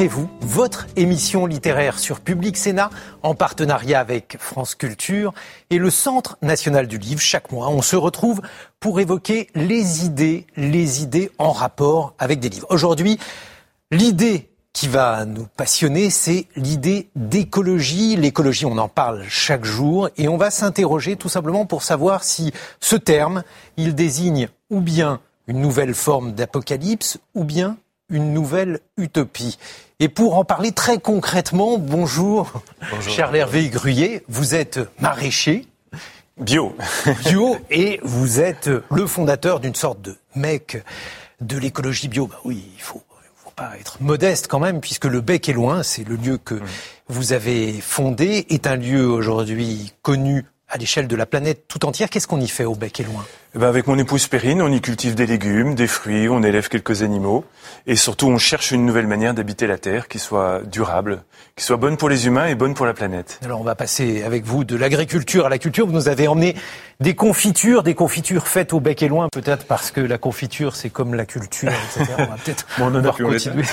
Livrez-vous, votre émission littéraire sur Public Sénat en partenariat avec France Culture et le Centre national du livre. Chaque mois, on se retrouve pour évoquer les idées, les idées en rapport avec des livres. Aujourd'hui, l'idée qui va nous passionner, c'est l'idée d'écologie. L'écologie, on en parle chaque jour et on va s'interroger tout simplement pour savoir si ce terme, il désigne ou bien une nouvelle forme d'apocalypse ou bien une nouvelle utopie. Et pour en parler très concrètement, bonjour, Charles Hervé Gruyé, vous êtes maraîcher. Bio. bio, et vous êtes le fondateur d'une sorte de mec de l'écologie bio. Bah oui, il faut, faut pas être modeste quand même, puisque le bec est loin, c'est le lieu que vous avez fondé, est un lieu aujourd'hui connu à l'échelle de la planète tout entière. Qu'est-ce qu'on y fait au bec et loin? Eh ben Avec mon épouse Perrine, on y cultive des légumes, des fruits, on élève quelques animaux. Et surtout, on cherche une nouvelle manière d'habiter la Terre qui soit durable, qui soit bonne pour les humains et bonne pour la planète. Alors on va passer avec vous de l'agriculture à la culture. Vous nous avez emmené des confitures, des confitures faites au bec et loin, peut-être parce que la confiture, c'est comme la culture, etc. On va peut-être bon, on continuer.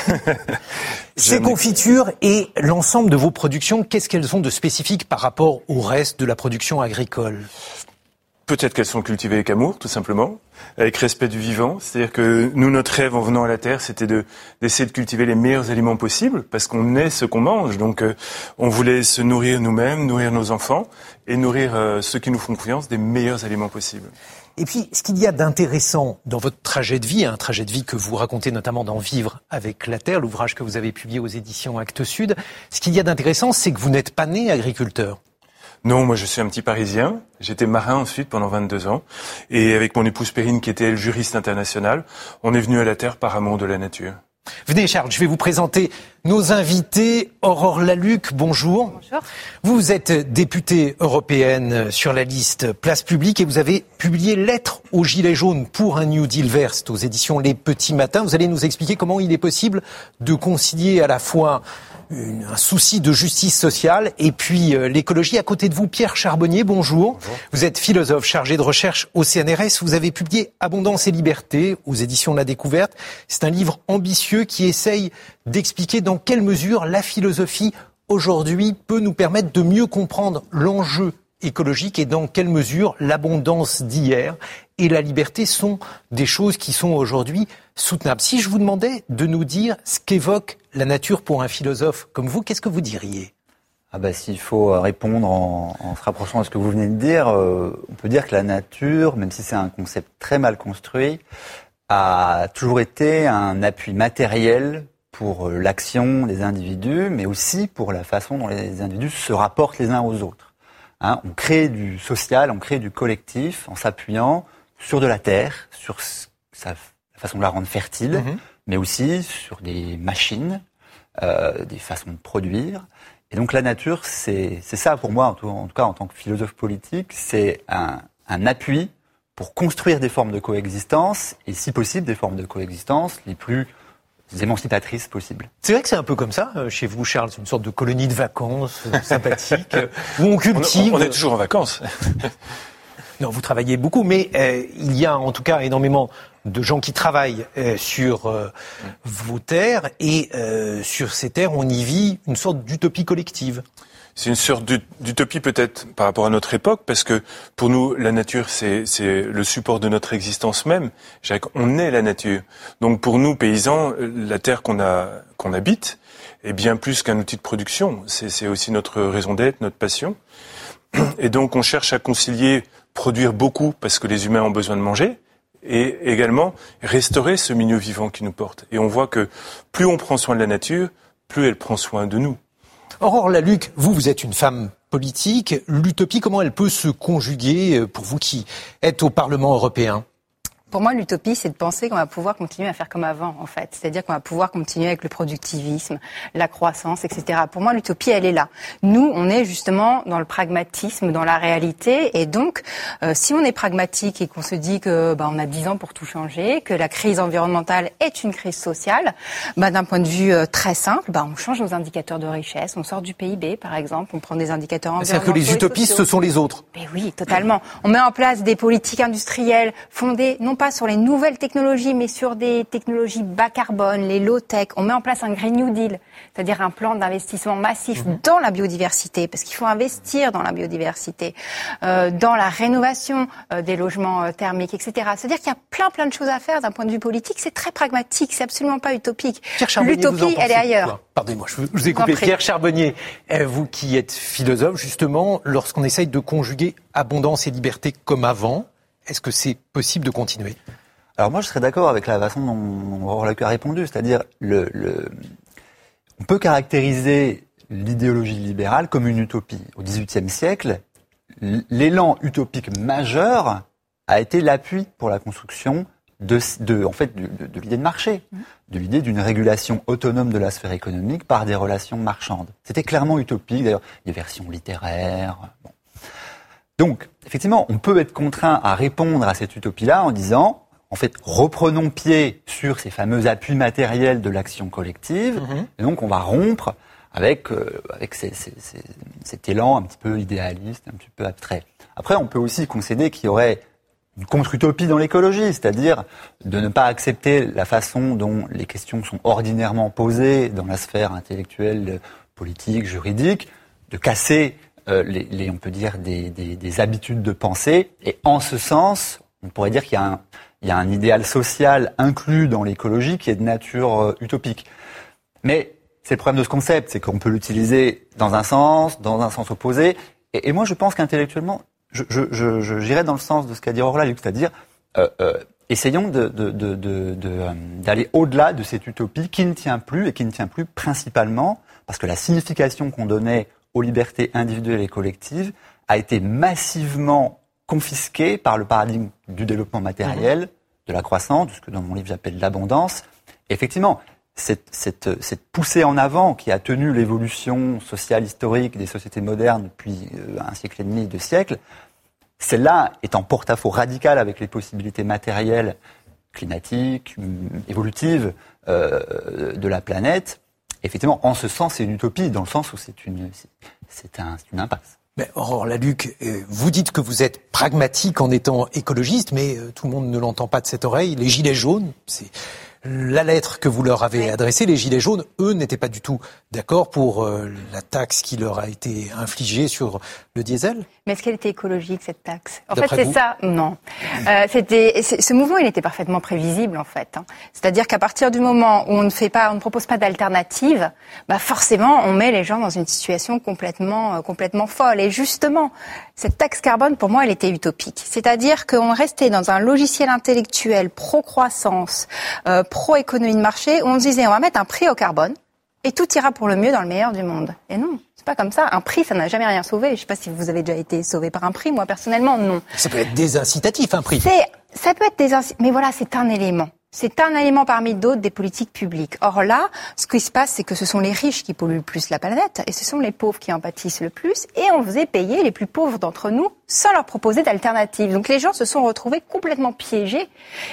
Ces confitures et l'ensemble de vos productions, qu'est-ce qu'elles ont de spécifique par rapport au reste de la production agricole? Peut-être qu'elles sont cultivées avec amour, tout simplement, avec respect du vivant. C'est-à-dire que nous, notre rêve en venant à la Terre, c'était de, d'essayer de cultiver les meilleurs aliments possibles, parce qu'on est ce qu'on mange. Donc, euh, on voulait se nourrir nous-mêmes, nourrir nos enfants, et nourrir euh, ceux qui nous font confiance des meilleurs aliments possibles. Et puis, ce qu'il y a d'intéressant dans votre trajet de vie, un trajet de vie que vous racontez notamment dans Vivre avec la Terre, l'ouvrage que vous avez publié aux éditions Actes Sud, ce qu'il y a d'intéressant, c'est que vous n'êtes pas né agriculteur. Non, moi je suis un petit Parisien. J'étais marin ensuite pendant 22 ans. Et avec mon épouse Perrine, qui était elle juriste internationale, on est venu à la Terre par amour de la nature. Venez Charles, je vais vous présenter nos invités. Aurore Laluc, bonjour. Bonjour. Vous êtes députée européenne sur la liste Place Publique et vous avez publié Lettres aux Gilets jaunes pour un New Deal vert aux éditions Les Petits Matins. Vous allez nous expliquer comment il est possible de concilier à la fois une, un souci de justice sociale et puis euh, l'écologie. À côté de vous, Pierre Charbonnier, bonjour. bonjour. Vous êtes philosophe chargé de recherche au CNRS. Vous avez publié Abondance et liberté aux éditions de la découverte. C'est un livre ambitieux qui essaye d'expliquer dans quelle mesure la philosophie aujourd'hui peut nous permettre de mieux comprendre l'enjeu écologique et dans quelle mesure l'abondance d'hier et la liberté sont des choses qui sont aujourd'hui soutenables. Si je vous demandais de nous dire ce qu'évoque la nature pour un philosophe comme vous, qu'est-ce que vous diriez? Ah bah, S'il faut répondre en, se rapprochant de ce que vous venez de dire, euh, on peut dire que la nature, même si c'est un concept très mal construit, a toujours été un appui matériel pour l'action des individus, mais aussi pour la façon dont les individus se rapportent les uns aux autres. Hein, on crée du social, on crée du collectif en s'appuyant sur de la terre, sur sa, la façon de la rendre fertile, -hmm. mais aussi sur des machines, euh, des façons de produire. Et donc la nature, c'est ça pour moi, en tout, en tout, cas en tant que philosophe politique, c'est un, un appui pour construire des formes de coexistence, et si possible des formes de coexistence les plus émancipatrices possibles. C'est vrai que c'est un peu comme ça euh, chez vous, Charles, c'est une sorte de colonie de vacances euh, sympathique euh, où on cultive. On, on, est toujours en vacances. non, vous travaillez beaucoup, mais euh, il y a en tout cas énormément de gens qui travaillent euh, sur euh, vos terres et sur ces terres, on y vit une sorte d'utopie collective. C'est une sorte d'utopie peut-être par rapport à notre époque, parce que pour nous, la nature, c'est le support de notre existence même. On est la nature. Donc pour nous, paysans, la terre qu'on qu'on habite est bien plus qu'un outil de production. C'est aussi notre raison d'être, notre passion. Et donc on cherche à concilier produire beaucoup parce que les humains ont besoin de manger, et également restaurer ce milieu vivant qui nous porte. Et on voit que plus on prend soin de la nature, plus elle prend soin de nous. Aurore Laluc, vous, vous êtes une femme politique. L'utopie, comment elle peut se conjuguer pour vous qui êtes au Parlement européen? Pour moi, l'utopie, c'est de penser qu'on va pouvoir continuer à faire comme avant, en fait. C'est-à-dire qu'on va pouvoir continuer avec le productivisme, la croissance, etc. Pour moi, l'utopie, elle est là. Nous, on est justement dans le pragmatisme, dans la réalité. Et donc, euh, si on est pragmatique et qu'on se dit que bah, on a dix ans pour tout changer, que la crise environnementale est une crise sociale, bah, d'un point de vue euh, très simple, bah, on change nos indicateurs de richesse, on sort du PIB, par exemple, on prend des indicateurs environnementaux. C'est-à-dire que les utopistes, ce sont les autres. Mais oui, totalement. On met en place des politiques industrielles fondées non pas sur les nouvelles technologies, mais sur des technologies bas carbone, les low-tech. On met en place un Green New Deal, c'est-à-dire un plan d'investissement massif mhm. dans la biodiversité, parce qu'il faut investir dans la biodiversité, euh, dans la rénovation euh, des logements euh, thermiques, etc. C'est-à-dire qu'il y a plein plein de choses à faire d'un point de vue politique. C'est très pragmatique, c'est absolument pas utopique. L'utopie, elle est ailleurs. Pardonnez-moi, je vous ai coupé. Pierre Charbonnier, vous qui êtes philosophe, justement, lorsqu'on essaye de conjuguer abondance et liberté comme avant, est-ce que c'est possible de continuer? Alors moi, je serais d'accord avec la façon dont Aurore a répondu, c'est-à-dire le, le, on peut caractériser l'idéologie libérale comme une utopie. Au XVIIIe siècle, l'élan utopique majeur a été l'appui pour la construction de, de en fait, de, de, l'idée de marché, mmh. de l'idée d'une régulation autonome de la sphère économique par des relations marchandes. C'était clairement utopique, d'ailleurs, des versions littéraires. Bon. Donc, effectivement, on peut être contraint à répondre à cette utopie-là en disant, en fait, reprenons pied sur ces fameux appuis matériels de l'action collective, mhm. et donc on va rompre avec, euh, avec cet élan un petit peu idéaliste, un petit peu abstrait. Après, on peut aussi concéder qu'il y aurait une contre-utopie dans l'écologie, c'est-à-dire de ne pas accepter la façon dont les questions sont ordinairement posées dans la sphère intellectuelle, politique, juridique, de casser euh, les, on peut dire, des, des, des, habitudes de pensée. Et en ce sens, on pourrait dire qu'il y a un, il y a un idéal social inclus dans l'écologie qui est de nature euh, utopique. Mais c'est le problème de ce concept, c'est qu'on peut l'utiliser dans un sens, dans un sens opposé. Et, moi, je pense qu'intellectuellement, j'irais je, je, dans le sens de ce qu'a dit Aurora c'est-à-dire euh, euh, essayons d'aller de, de, de, au-delà de cette utopie qui ne tient plus et qui ne tient plus principalement parce que la signification qu'on donnait aux libertés individuelles et collectives a été massivement confisquée par le paradigme du développement matériel, de la croissance, de ce que dans mon livre j'appelle l'abondance. Effectivement, cette, poussée en avant qui a tenu l'évolution sociale historique des sociétés modernes depuis euh, un siècle et demi, deux siècles, celle-là est en porte-à-faux radical avec les possibilités matérielles, climatiques, évolutives euh, de la planète effectivement, en ce sens, c'est une utopie, dans le sens où c'est une, c'est un, une impasse. Mais Aurore Laluc, euh, vous dites que vous êtes pragmatique en étant écologiste, mais euh, tout le monde ne l'entend pas de cette oreille. Les gilets jaunes, c'est la lettre que vous leur avez adressée, les Gilets jaunes, eux, n'étaient pas du tout d'accord pour euh, la taxe qui leur a été infligée sur le diesel. Mais est-ce qu'elle était écologique, cette taxe? En fait, c'est ça Non. Euh, c'était, ce mouvement, il était parfaitement prévisible, en fait. Hein. C'est-à-dire qu'à partir du moment où on ne fait pas, on ne propose pas d'alternative, bah forcément, on met les gens dans une situation complètement, euh, complètement folle. Et justement, cette taxe carbone, pour moi, elle était utopique. C'est-à-dire qu'on restait dans un logiciel intellectuel pro-croissance, euh, pro-économie de marché, où on se disait, on va mettre un prix au carbone, et tout ira pour le mieux dans le meilleur du monde. Et non, c'est pas comme ça. Un prix, ça n'a jamais rien sauvé. Je sais pas si vous avez déjà été sauvé par un prix. Moi, personnellement, non. Ça peut être désincitatif, un prix. C'est, ça peut être désincitatif. Mais voilà, c'est un élément. C'est un élément parmi d'autres des politiques publiques. Or là, ce qui se passe, c'est que ce sont les riches qui polluent le plus la planète et ce sont les pauvres qui en pâtissent le plus et on faisait payer les plus pauvres d'entre nous sans leur proposer d'alternative. Donc les gens se sont retrouvés complètement piégés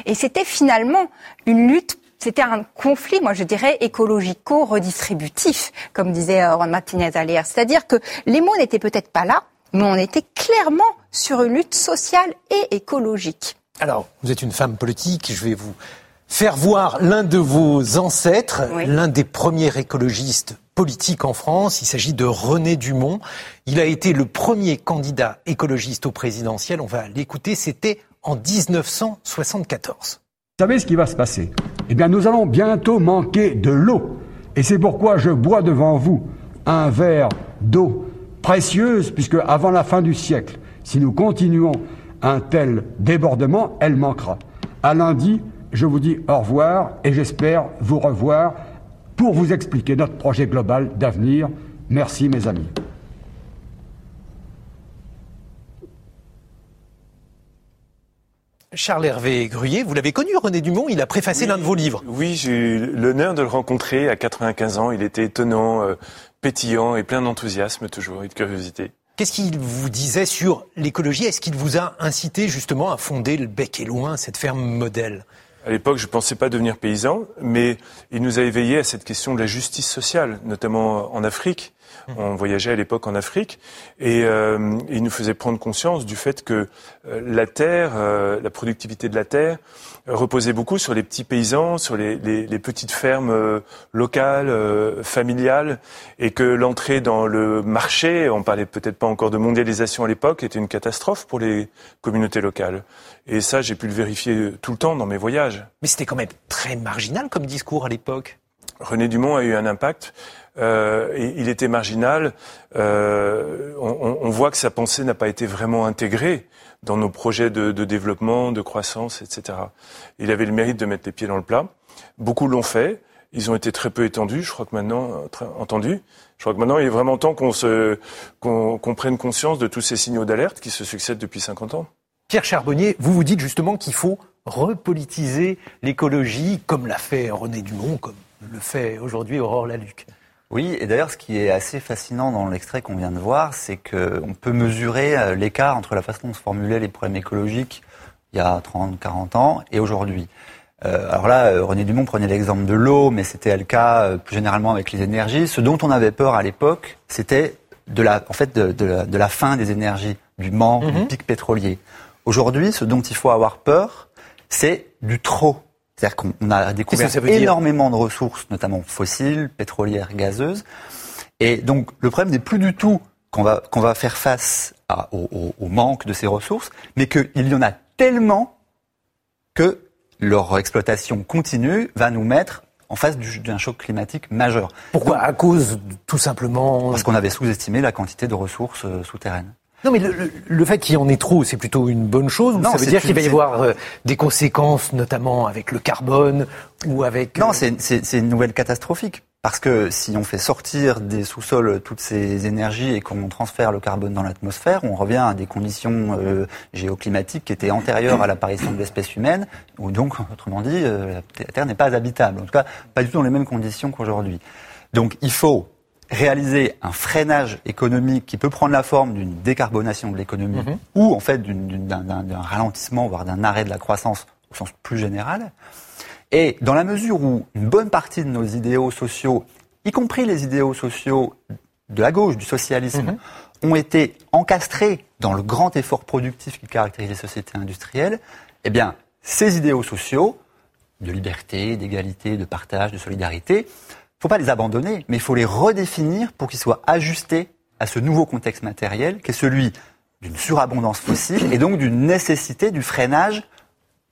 et c'était finalement une lutte c'était un conflit, moi je dirais, écologico-redistributif, comme disait euh, Juan Martinez Alier. C'est-à-dire que les mots n'étaient peut-être pas là, mais on était clairement sur une lutte sociale et écologique. Alors, vous êtes une femme politique, je vais vous faire voir l'un de vos ancêtres, l'un des premiers écologistes politiques en France. Il s'agit de René Dumont. Il a été le premier candidat écologiste au présidentiel. On va l'écouter. C'était en 1974. Vous savez ce qui va se passer? Eh bien, nous allons bientôt manquer de l'eau. Et c'est pourquoi je bois devant vous un verre d'eau précieuse, puisque avant la fin du siècle, si nous continuons un tel débordement, elle manquera. À lundi, je vous dis au revoir et j'espère vous revoir pour vous expliquer notre projet global d'avenir. Merci mes amis. Charles Hervé Gruyé, vous l'avez connu, René Dumont, il a préfacé l'un de vos livres. Oui, j'ai eu l'honneur de le rencontrer à 95 ans. Il était étonnant, euh, pétillant et plein d'enthousiasme toujours et de curiosité. Qu'est-ce qu'il vous disait sur l'écologie? Est-ce qu'il vous a incité justement à fonder le Bec et Loin, cette ferme modèle? À l'époque, je ne pensais pas devenir paysan, mais il nous a éveillés à cette question de la justice sociale, notamment en Afrique. On voyageait à l'époque en Afrique et euh, il nous faisait prendre conscience du fait que euh, la terre, euh, la productivité de la terre, reposait beaucoup sur les petits paysans, sur les, les, les petites fermes locales, familiales, et que l'entrée dans le marché, on parlait peut-être pas encore de mondialisation à l'époque, était une catastrophe pour les communautés locales. Et ça, j'ai pu le vérifier tout le temps dans mes voyages. Mais c'était quand même très marginal comme discours à l'époque. René Dumont a eu un impact euh, il était marginal. Euh, on, on, voit que sa pensée n'a pas été vraiment intégrée dans nos projets de, de, développement, de croissance, etc. Il avait le mérite de mettre les pieds dans le plat. Beaucoup l'ont fait. Ils ont été très peu étendus. Je crois que maintenant, très, entendu. Je crois que maintenant, il est vraiment temps qu'on se, qu'on prenne conscience de tous ces signaux d'alerte qui se succèdent depuis 50 ans. Pierre Charbonnier, vous vous dites justement qu'il faut repolitiser l'écologie, comme l'a fait René Dumont, comme le fait aujourd'hui Aurore Laluc. Oui, et d'ailleurs, ce qui est assez fascinant dans l'extrait qu'on vient de voir, c'est qu'on peut mesurer euh, l'écart entre la façon dont se formulaient les problèmes écologiques il y a 30, 40 ans et aujourd'hui. Euh, alors là, euh, René Dumont prenait l'exemple de l'eau, mais c'était le cas plus généralement avec les énergies. Ce dont on avait peur à l'époque, c'était de la, en fait, de, la, fin des énergies, du manque, du mhm. pic pétrolier. Aujourd'hui, ce dont il faut avoir peur, c'est du trop. C'est-à-dire qu'on a découvert énormément de ressources, notamment fossiles, pétrolières, gazeuses. Et donc, le problème n'est plus du tout qu'on va, qu'on va faire face au, manque de ces ressources, mais qu'il y en a tellement que leur exploitation continue va nous mettre en face d'un choc climatique majeur. Pourquoi? À cause, tout simplement... Parce qu'on avait sous-estimé la quantité de ressources euh, souterraines. Non, mais le, fait qu'il y en ait trop, c'est plutôt une bonne chose. non, ça veut dire qu'il va y avoir euh, des conséquences, notamment avec le carbone ou avec. Non, euh, c'est une nouvelle catastrophique. Parce que si on fait sortir des sous-sols toutes ces énergies et qu'on transfère le carbone dans l'atmosphère, on revient à des conditions euh, géoclimatiques qui étaient antérieures à l'apparition de l'espèce humaine, ou donc, autrement dit, la Terre n'est pas habitable. En tout cas, pas du tout dans les mêmes conditions qu'aujourd'hui. Donc, il faut réaliser un freinage économique qui peut prendre la forme d'une décarbonation de l'économie mhm. ou en fait d'un ralentissement, voire d'un arrêt de la croissance au sens plus général. Et dans la mesure où une bonne partie de nos idéaux sociaux, y compris les idéaux sociaux de la gauche, du socialisme, mhm. ont été encastrés dans le grand effort productif qui caractérise les sociétés industrielles, eh bien, ces idéaux sociaux, de liberté, d'égalité, de partage, de solidarité, faut pas les abandonner, mais il faut les redéfinir pour qu'ils soient ajustés à ce nouveau contexte matériel qui est celui d'une surabondance fossile et donc d'une nécessité du freinage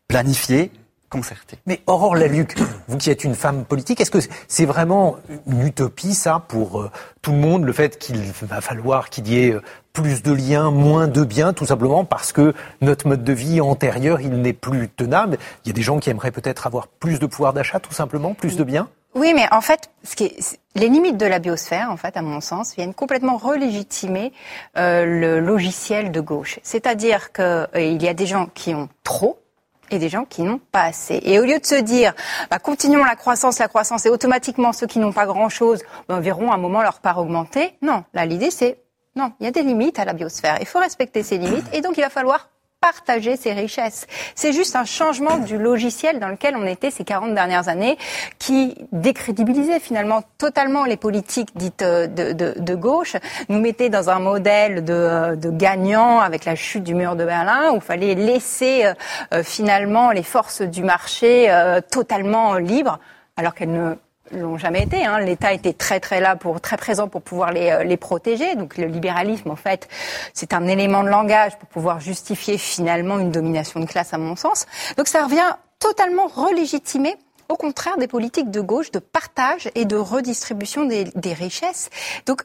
planifié, concerté. Mais Aurore Laluc, vous qui êtes une femme politique, est-ce que c'est vraiment une utopie ça pour euh, tout le monde, le fait qu'il va falloir qu'il y ait euh, plus de liens, moins de biens, tout simplement parce que notre mode de vie antérieur, il n'est plus tenable? Il y a des gens qui aimeraient peut-être avoir plus de pouvoir d'achat, tout simplement, plus de biens? Oui, mais en fait, ce qui est, les limites de la biosphère, en fait, à mon sens, viennent complètement relégitimer euh, le logiciel de gauche. C'est-à-dire qu'il euh, y a des gens qui ont trop et des gens qui n'ont pas assez. Et au lieu de se dire, bah, continuons la croissance, la croissance, et automatiquement ceux qui n'ont pas grand-chose ben, verront à un moment leur part augmenter. Non, là l'idée c'est non, il y a des limites à la biosphère. Il faut respecter ces limites et donc il va falloir partager ses richesses. C'est juste un changement du logiciel dans lequel on était ces 40 dernières années qui décrédibilisait finalement totalement les politiques dites euh, de, de, de gauche, nous mettait dans un modèle de, euh, de gagnant avec la chute du mur de Berlin où il fallait laisser euh, finalement les forces du marché totalement libres alors qu'elles ne l'ont jamais été. Hein. L'État était très très là pour très présent pour pouvoir les, euh, les protéger. Donc le libéralisme, en fait, c'est un élément de langage pour pouvoir justifier finalement une domination de classe, à mon sens. Donc ça revient totalement relégitimer au contraire des politiques de gauche de partage et de redistribution des, des richesses. Donc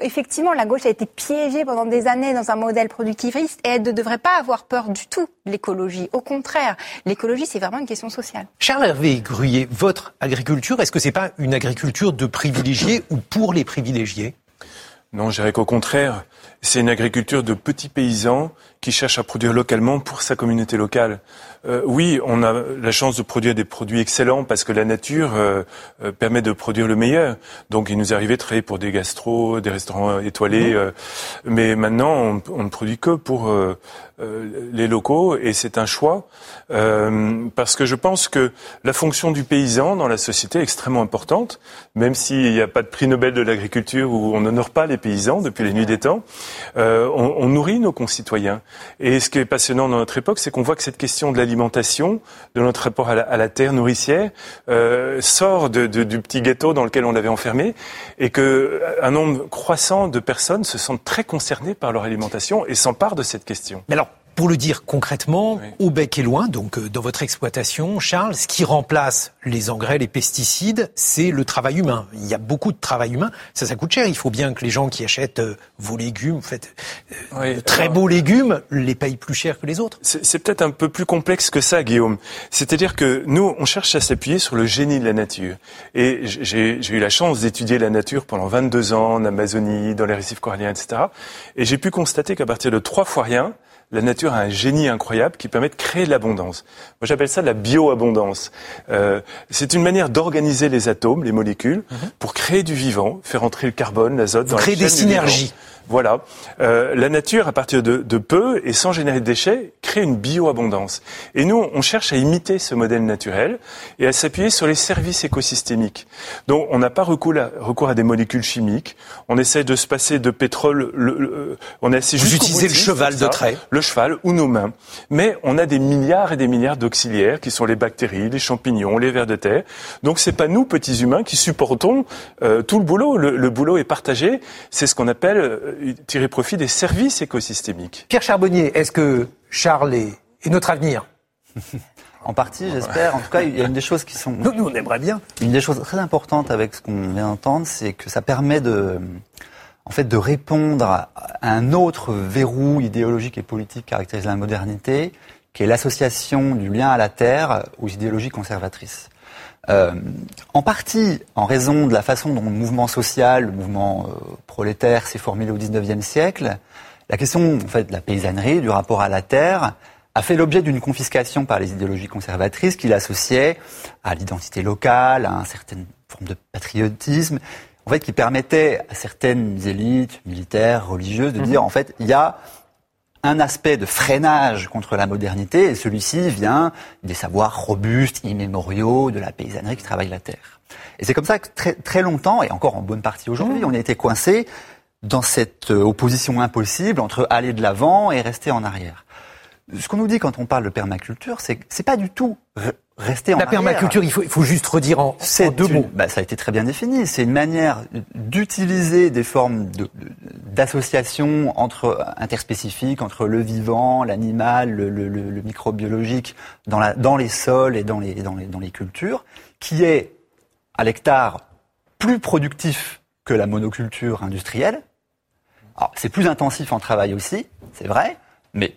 effectivement, la gauche a été piégée pendant des années dans un modèle productiviste et elle ne devrait pas avoir peur du tout de l'écologie. Au contraire, l'écologie, c'est vraiment une question sociale. Charles Hervé Gruyé, votre agriculture, est-ce que c'est pas une agriculture de privilégiés ou pour les privilégiés? Non, je dirais qu'au contraire, c'est une agriculture de petits paysans qui cherchent à produire localement pour sa communauté locale. Euh, oui, on a la chance de produire des produits excellents parce que la nature euh, euh, permet de produire le meilleur. Donc il nous arrivé de travailler pour des gastros, des restaurants étoilés, mmh. mais maintenant on, ne produit que pour les locaux et c'est un choix parce que je pense que la fonction du paysan dans la société est extrêmement importante, même s'il n'y a pas de prix Nobel de l'agriculture où on n'honore pas les paysans depuis les nuits des temps. On, on, nourrit nos concitoyens et ce qui est passionnant dans notre époque, c'est qu'on voit que cette question de l'alimentation de notre rapport à la, terre nourricière, euh, sort du petit ghetto dans lequel on l'avait enfermé, et que euh, un nombre croissant de personnes se sentent très concernées par leur alimentation et s'emparent de cette question. Pour le dire concrètement, au bec et loin, donc euh, dans votre exploitation, Charles, ce qui remplace les engrais, les pesticides, c'est le travail humain. Il y a beaucoup de travail humain. Ça, ça coûte cher. Il faut bien que les gens qui achètent euh, vos légumes, en fait, euh, très beaux légumes, les payent plus cher que les autres. C'est peut-être un peu plus complexe que ça, Guillaume. C'est-à-dire que nous, on cherche à s'appuyer sur le génie de la nature. Et j'ai eu la chance d'étudier la nature pendant 22 ans en Amazonie, dans les récifs coralliens, etc. Et j'ai pu constater qu'à partir de trois fois rien, la nature a un génie incroyable qui permet de créer de l'abondance. Moi, j'appelle ça la bioabondance. Euh, c'est une manière d'organiser les atomes, les molécules, mhm. pour créer du vivant, faire entrer le carbone, l'azote dans créer des synergies. Voilà. Euh, la nature, à partir de, de, peu et sans générer de déchets, crée une bioabondance. Et nous, on cherche à imiter ce modèle naturel et à s'appuyer sur les services écosystémiques. Donc, on n'a pas recours à, recours à, des molécules chimiques. On essaie de se passer de pétrole. Le, on essaie Vous utilisez le cheval de trait. Le cheval ou nos mains. Mais on a des milliards et des milliards d'auxiliaires qui sont les bactéries, les champignons, les vers de terre. Donc, c'est pas nous, petits humains, qui supportons euh, tout le boulot. Le, le boulot est partagé. C'est ce qu'on appelle euh, tirer profit des services écosystémiques. Pierre Charbonnier, est-ce que Charles est, notre avenir En partie, j'espère. En tout cas, il y a une des choses qui sont. Nous, nous, on aimerait bien. Une des choses très importantes avec ce qu'on vient d'entendre, c'est que ça permet de, en fait, de répondre à un autre verrou idéologique et politique caractérisant la modernité, qui est l'association du lien à la terre aux idéologies conservatrices. Euh, en partie en raison de la façon dont le mouvement social, le mouvement euh, prolétaire s'est formulé au XIXe siècle, la question en fait, de la paysannerie, du rapport à la terre, a fait l'objet d'une confiscation par les idéologies conservatrices qui l'associaient à l'identité locale, à une certaine forme de patriotisme, en fait, qui permettait à certaines élites militaires, religieuses, de mhm. dire en fait, il y a un aspect de freinage contre la modernité, et celui-ci vient des savoirs robustes, immémoriaux, de la paysannerie qui travaille la terre. Et c'est comme ça que très, très longtemps, et encore en bonne partie aujourd'hui, mmh. on a été coincé dans cette euh, opposition impossible entre aller de l'avant et rester en arrière. Ce qu'on nous dit quand on parle de permaculture, c'est que c'est pas du tout rester en La permaculture, il faut, il faut juste redire en, deux mots. Bah, ça a été très bien défini. C'est une manière d'utiliser des formes d'association entre interspécifiques, entre le vivant, l'animal, le, le, le, microbiologique dans, la, dans les sols et dans les, dans les, dans les cultures, qui est à l'hectare plus productif que la monoculture industrielle. c'est plus intensif en travail aussi, c'est vrai, mais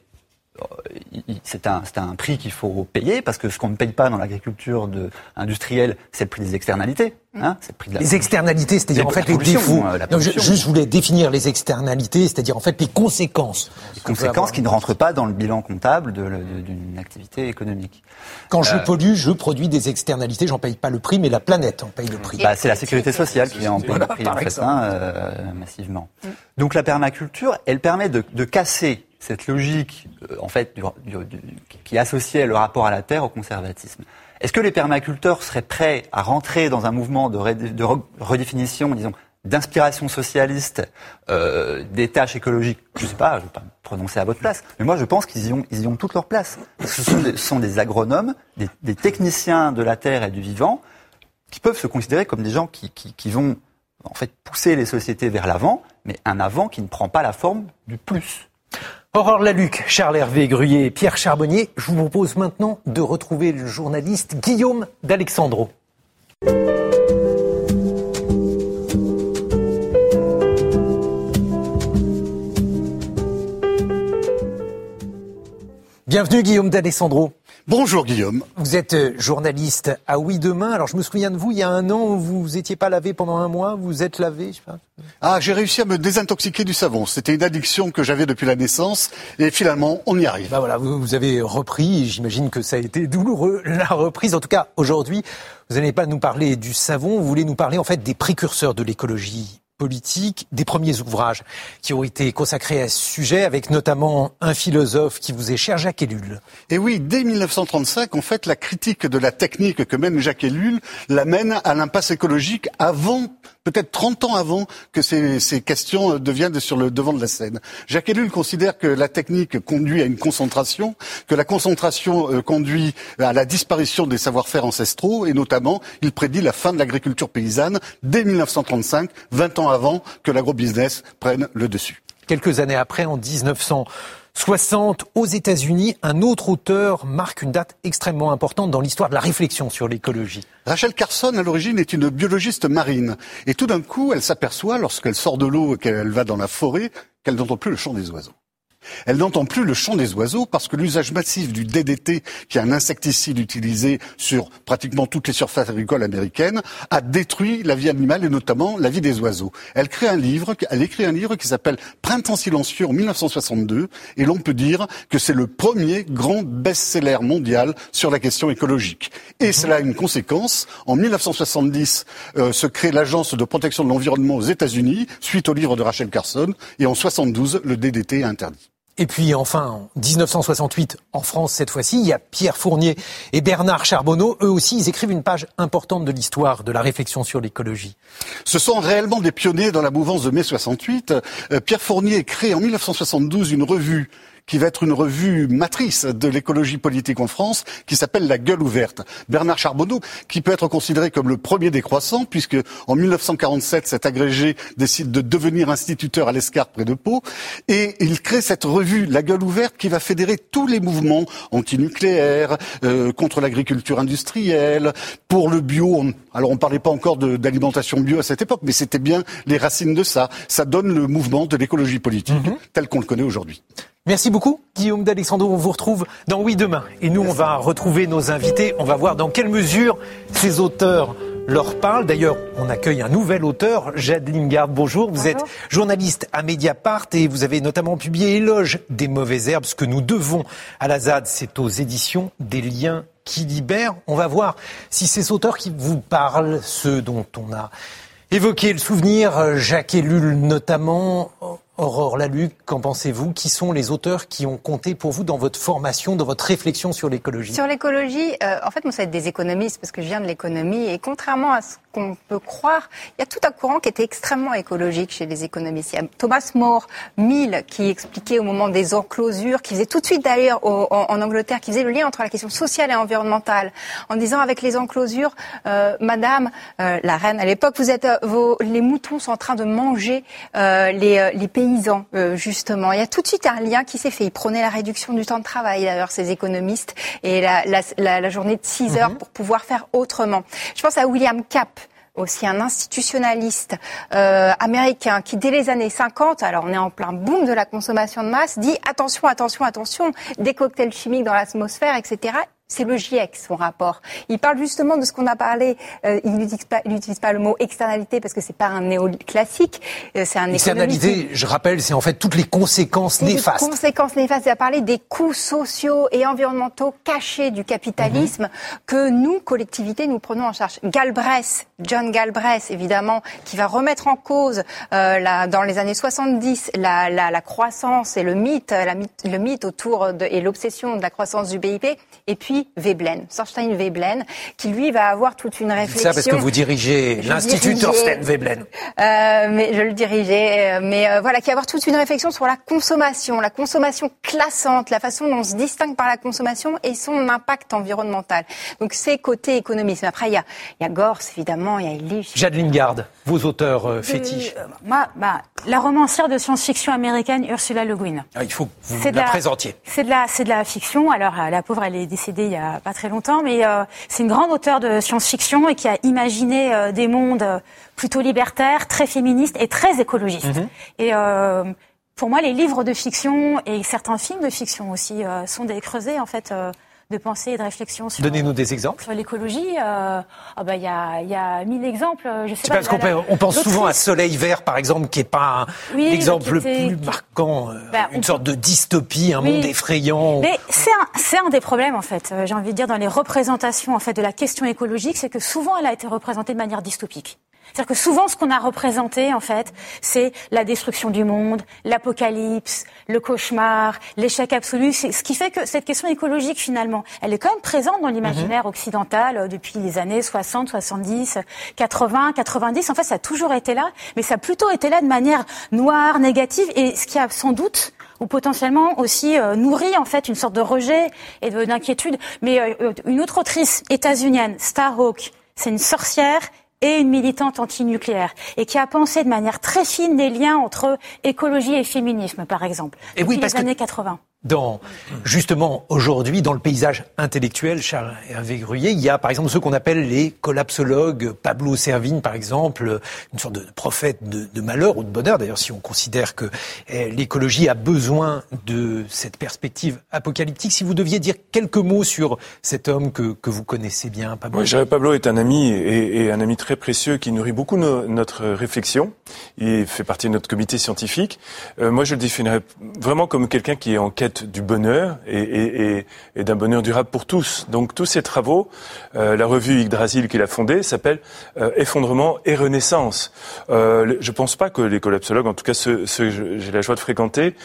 c'est un, un, prix qu'il faut payer parce que ce qu'on ne paye pas dans l'agriculture industrielle, c'est le prix des externalités. Hein c'est le prix de la les externalités, c'est-à-dire en fait les défauts. Euh, non, je, juste voulais définir les externalités, c'est-à-dire en fait les conséquences. Les conséquences qui ne rentrent pas dans le bilan comptable d'une activité économique. Quand je euh, pollue, je produis des externalités, j'en paye pas le prix, mais la planète en paye le prix. Bah, c'est la sécurité sociale qui en paye le prix en fait, hein, euh, massivement. Mm. Donc la permaculture, elle permet de, de casser cette logique euh, en fait qui associait le rapport à la terre au conservatisme. Est-ce que les permaculteurs seraient prêts à rentrer dans un mouvement de, redéfinition, disons, d'inspiration socialiste euh, des tâches écologiques? Je ne sais pas, je ne vais pas me prononcer à votre place, mais moi je pense qu'ils y ont, ils y ont toute leur place. ce sont des, agronomes, des, techniciens de la terre et du vivant, qui peuvent se considérer comme des gens qui, qui vont en fait pousser les sociétés vers l'avant, mais un avant qui ne prend pas la forme du plus. Aurore Laluc, Charles Hervé Gruyé et Pierre Charbonnier, je vous propose maintenant de retrouver le journaliste Guillaume d'Alexandro. Bienvenue Guillaume d'Alessandro. Bonjour Guillaume. Vous êtes euh, journaliste à Oui Demain. Alors je me souviens de vous, il y a un an, vous n'étiez pas lavé pendant un mois, vous êtes lavé. Je Ah, j'ai réussi à me désintoxiquer du savon. C'était une addiction que j'avais depuis la naissance et finalement on y arrive. Bah voilà, vous, vous avez repris. J'imagine que ça a été douloureux la reprise. En tout cas, aujourd'hui, vous n'allez pas nous parler du savon. Vous voulez nous parler en fait des précurseurs de l'écologie politique, des premiers ouvrages qui ont été consacrés à ce sujet, avec notamment un philosophe qui vous est cher, Jacques Ellul. Et oui, dès 1935, en fait, la critique de la technique que mène Jacques Ellul l'amène à l'impasse écologique avant peut-être 30 ans avant que ces, ces, questions deviennent sur le devant de la scène. Jacques Ellul considère que la technique conduit à une concentration, que la concentration euh, conduit à la disparition des savoir-faire ancestraux, et notamment, il prédit la fin de l'agriculture paysanne dès 1935, 20 ans avant que l'agrobusiness prenne le dessus. Quelques années après, en 1900, 60 aux États-Unis, un autre auteur marque une date extrêmement importante dans l'histoire de la réflexion sur l'écologie. Rachel Carson, à l'origine, est une biologiste marine. Et tout d'un coup, elle s'aperçoit, lorsqu'elle sort de l'eau et qu'elle va dans la forêt, qu'elle n'entend plus le chant des oiseaux. Elle n'entend plus le chant des oiseaux parce que l'usage massif du DDT, qui est un insecticide utilisé sur pratiquement toutes les surfaces agricoles américaines, a détruit la vie animale et notamment la vie des oiseaux. Elle crée un livre, elle écrit un livre qui s'appelle Printemps silencieux en 1962 et l'on peut dire que c'est le premier grand best-seller mondial sur la question écologique. Et cela a une conséquence. En 1970 euh, se crée l'Agence de protection de l'environnement aux États-Unis suite au livre de Rachel Carson et en 72 le DDT est interdit. Et puis enfin, en 1968, en France cette fois-ci, il y a Pierre Fournier et Bernard Charbonneau. Eux aussi, ils écrivent une page importante de l'histoire de la réflexion sur l'écologie. Ce sont réellement des pionniers dans la mouvance de mai 68. Euh, Pierre Fournier crée en 1972 une revue qui va être une revue matrice de l'écologie politique en France, qui s'appelle La Gueule ouverte. Bernard Charbonneau, qui peut être considéré comme le premier des croissants, puisque en 1947, cet agrégé décide de devenir instituteur à l'Escarpe près de Pau, et il crée cette revue La Gueule ouverte qui va fédérer tous les mouvements antinucléaires, euh, contre l'agriculture industrielle, pour le bio. Alors on ne parlait pas encore d'alimentation bio à cette époque, mais c'était bien les racines de ça. Ça donne le mouvement de l'écologie politique mhm. tel qu'on le connaît aujourd'hui. Merci beaucoup, Guillaume d'Alexandre. On vous retrouve dans Oui demain. Et nous, on va retrouver nos invités. On va voir dans quelle mesure ces auteurs leur parlent. D'ailleurs, on accueille un nouvel auteur, Jade Lingard. Bonjour. Vous êtes journaliste à Mediapart et vous avez notamment publié Éloge des mauvaises herbes. Ce que nous devons à la ZAD, c'est aux éditions des liens qui libèrent. On va voir si ces auteurs qui vous parlent, ceux dont on a évoqué le souvenir, Jacques Ellul notamment, Aurore Laluc, qu'en pensez-vous? Qui sont les auteurs qui ont compté pour vous dans votre formation, dans votre réflexion sur l'écologie? Sur l'écologie, euh, en fait, moi, ça va être des économistes parce que je viens de l'économie et contrairement à ce qu'on peut croire, il y a tout un courant qui était extrêmement écologique chez les économistes. Il y a Thomas More, Mill, qui expliquait au moment des enclosures, qui faisait tout de suite d'ailleurs en, Angleterre, qui faisait le lien entre la question sociale et environnementale, en disant avec les enclosures, euh, Madame euh, la reine à l'époque, vous êtes, euh, vos, les moutons sont en train de manger euh, les, les, paysans justement. Il y a tout de suite un lien qui s'est fait. Ils prenaient la réduction du temps de travail d'ailleurs ces économistes et la, la, la, la journée de 6 heures mhm. pour pouvoir faire autrement. Je pense à William Capp aussi un institutionnaliste euh, américain qui, dès les années 50, alors on est en plein boom de la consommation de masse, dit attention, attention, attention, des cocktails chimiques dans l'atmosphère, etc. C'est le GIEC, son rapport. Il parle justement de ce qu'on a parlé. Euh, il n'utilise pas, pas, le mot externalité parce que c'est pas un néoclassique. Euh, c'est un Externalité, je rappelle, c'est en fait toutes les conséquences néfastes. Les conséquences néfastes. Il a parlé des coûts sociaux et environnementaux cachés du capitalisme mhm. que nous, collectivités, nous prenons en charge. Galbraith, John Galbraith, évidemment, qui va remettre en cause euh, la, dans les années 70 la, la, la croissance et le mythe, le mythe autour de, et l'obsession de la croissance du BIP. Et puis Veblen, Thorstein Veblen, qui lui va avoir toute une réflexion. ça parce que vous dirigez l'Institut Thorstein Veblen. Euh, mais je le dirigeais, euh, mais euh, voilà, qui va avoir toute une réflexion sur la consommation, la consommation classante, la façon dont on se distingue par la consommation et son impact environnemental. Donc c'est côté économiste. Mais après, il y a, il y a Gors, évidemment, il y a Illich. Jade Lingard, vos auteurs euh, fétiches. moi, bah, la romancière de science-fiction américaine Ursula Le Guin. Ah, il faut que vous la, la présentiez. C'est de la, c'est de la fiction. Alors la pauvre, elle est décédée il y a pas très longtemps, mais euh, c'est une grande auteure de science-fiction et qui a imaginé euh, des mondes euh, plutôt libertaires, très féministes et très écologistes. Mhm. Et pour moi, les livres de fiction et certains films de fiction aussi sont des creusets en fait de pensée et de réflexion sur. Donnez-nous des exemples. Sur l'écologie, euh, ah bah il y a y a mille exemples. Je sais pas. Parce qu'on on pense souvent à Soleil Vert par exemple, qui est pas un exemple le plus marquant, euh, bah, une sorte de dystopie, un monde effrayant. Mais c'est un c'est un des problèmes en fait. Euh, j'ai envie de dire dans les représentations en fait de la question écologique, c'est que souvent elle a été représentée de manière dystopique. C'est-à-dire que souvent, ce qu'on a représenté, en fait, c'est la destruction du monde, l'apocalypse, le cauchemar, l'échec absolu. C'est ce qui fait que cette question écologique, finalement, elle est quand même présente dans l'imaginaire mhm. occidental euh, depuis les années 60, 70, 80, 90. En fait, ça a toujours été là, mais ça a plutôt été là de manière noire, négative, et ce qui a sans doute ou potentiellement aussi euh, nourri en fait une sorte de rejet et d'inquiétude. Mais euh, une autre autrice états-unienne, Starhawk, c'est une sorcière et une militante antinucléaire et qui a pensé de manière très fine les liens entre écologie et féminisme, par exemple, et depuis oui, les années 80 dans justement aujourd'hui dans le paysage intellectuel, Charles Hervé Gruyé, il y a par exemple ceux qu'on appelle les collapsologues, Pablo Servigne par exemple, une sorte de prophète de, malheur ou de bonheur. D'ailleurs, si on considère que eh, l'écologie a besoin de cette perspective apocalyptique, si vous deviez dire quelques mots sur cet homme que, que vous connaissez bien, Pablo. Oui, Pablo est un ami et, un ami très précieux qui nourrit beaucoup notre réflexion. Il fait partie de notre comité scientifique. Euh, moi, je le définirais vraiment comme quelqu'un qui est en quête du bonheur et, d'un bonheur durable pour tous. Donc tous ces travaux, euh, la revue Yggdrasil qu'il a fondée s'appelle euh, Effondrement et Renaissance. Euh, je pense pas que les collapsologues, en tout cas ceux, que j'ai la joie de fréquenter,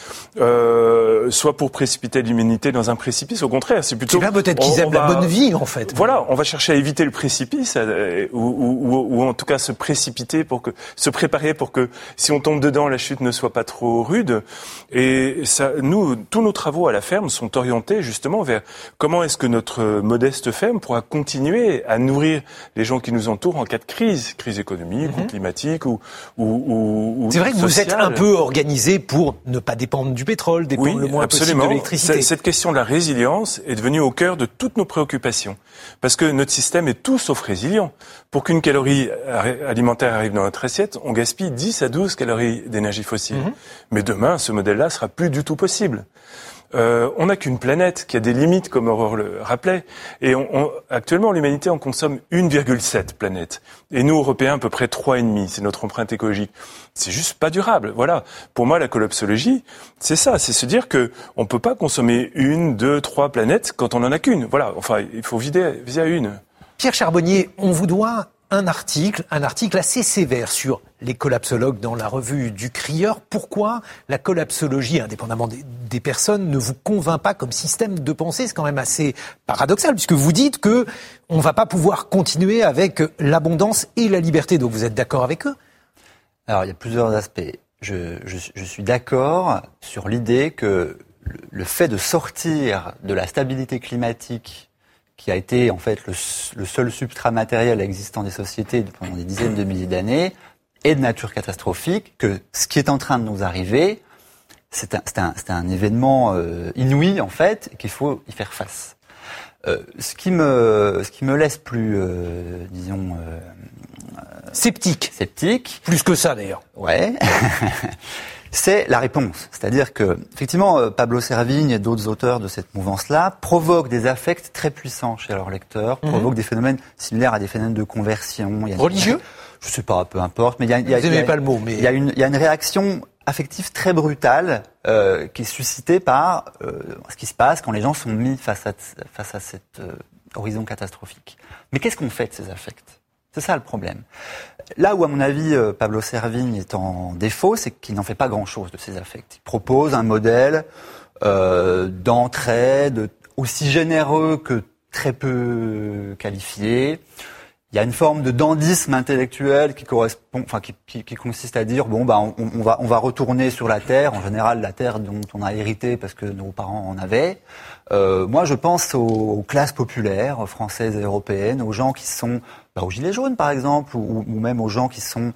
euh, soient pour précipiter l'humanité dans un précipice. Au contraire, c'est plutôt... C'est peut-être qu'ils aiment la bonne vie, en fait. Voilà, on va chercher à éviter le précipice, ou, ou, ou, en tout cas se précipiter pour que... se préparer pour que si on tombe dedans, la chute ne soit pas trop rude. Et ça, nous, tous nos travaux à la ferme sont orientés justement vers comment est-ce que notre modeste ferme pourra continuer à nourrir les gens qui nous entourent en cas de crise, crise économique ou mhm. climatique ou, ou, ou C'est vrai que vous êtes un peu organisé pour ne pas dépendre du pétrole, dépendre le moins possible de l'électricité. Cette question de la résilience est devenue au cœur de toutes nos préoccupations parce que notre système est tout sauf résilient. Pour qu'une calorie alimentaire arrive dans notre assiette, on gaspille 10 à 12 calories d'énergie fossile. Mhm. Mais demain, ce modèle-là sera plus du tout possible. Euh, on n'a qu'une planète qui a des limites, comme Aurore le rappelait. Et on, actuellement, l'humanité en consomme 1,7 planètes. Et nous, Européens, à peu près 3,5. C'est notre empreinte écologique. C'est juste pas durable. Voilà. Pour moi, la collapsologie, c'est ça. C'est se dire que on peut pas consommer une, deux, trois planètes quand on en a qu'une. Voilà. Enfin, il faut vider, viser à une. Pierre Charbonnier, on vous doit un article, un article assez sévère sur les collapsologues dans la revue du Crieur. Pourquoi la collapsologie, indépendamment des, personnes, ne vous convainc pas comme système de pensée? C'est quand même assez paradoxal, puisque vous dites que on va pas pouvoir continuer avec l'abondance et la liberté. Donc vous êtes d'accord avec eux? Alors il y a plusieurs aspects. Je suis d'accord sur l'idée que le fait de sortir de la stabilité climatique qui a été en fait le, seul substrat matériel existant des sociétés pendant des dizaines de milliers d'années, est de nature catastrophique, que ce qui est en train de nous arriver, c'est un, un, un, événement euh, inouï en fait, qu'il faut y faire face. Euh, ce qui me ce qui me laisse plus euh, disons euh, sceptique. sceptique. Plus que ça d'ailleurs. Ouais c'est la réponse. C'est-à-dire que, effectivement, euh, Pablo Servigne et d'autres auteurs de cette mouvance-là provoquent des affects très puissants chez leurs lecteurs, mhm. provoquent des phénomènes similaires à des phénomènes de conversion. Religieux Je sais pas, peu importe, mais il y a, y a, Vous y pas le mot, mais... il y a une, il y a une réaction affective très brutale euh, qui est suscitée par euh, ce qui se passe quand les gens sont mis face à, face à cet euh, horizon catastrophique. Mais qu'est-ce qu'on fait de ces affects? C'est ça le problème. Là où, à mon avis, euh, Pablo Servigne est en défaut, c'est qu'il n'en fait pas grand-chose de ses affects. Il propose un modèle euh, d'entraide aussi généreux que très peu qualifié. Il y a une forme de dandisme intellectuel qui correspond, qui, consiste à dire bon bah on, va on va retourner sur la terre, en général la terre dont on a hérité parce que nos parents en avaient. Euh, moi je pense aux, classes populaires françaises et européennes, aux gens qui sont bah, aux gilets jaunes par exemple, ou, ou, même aux gens qui sont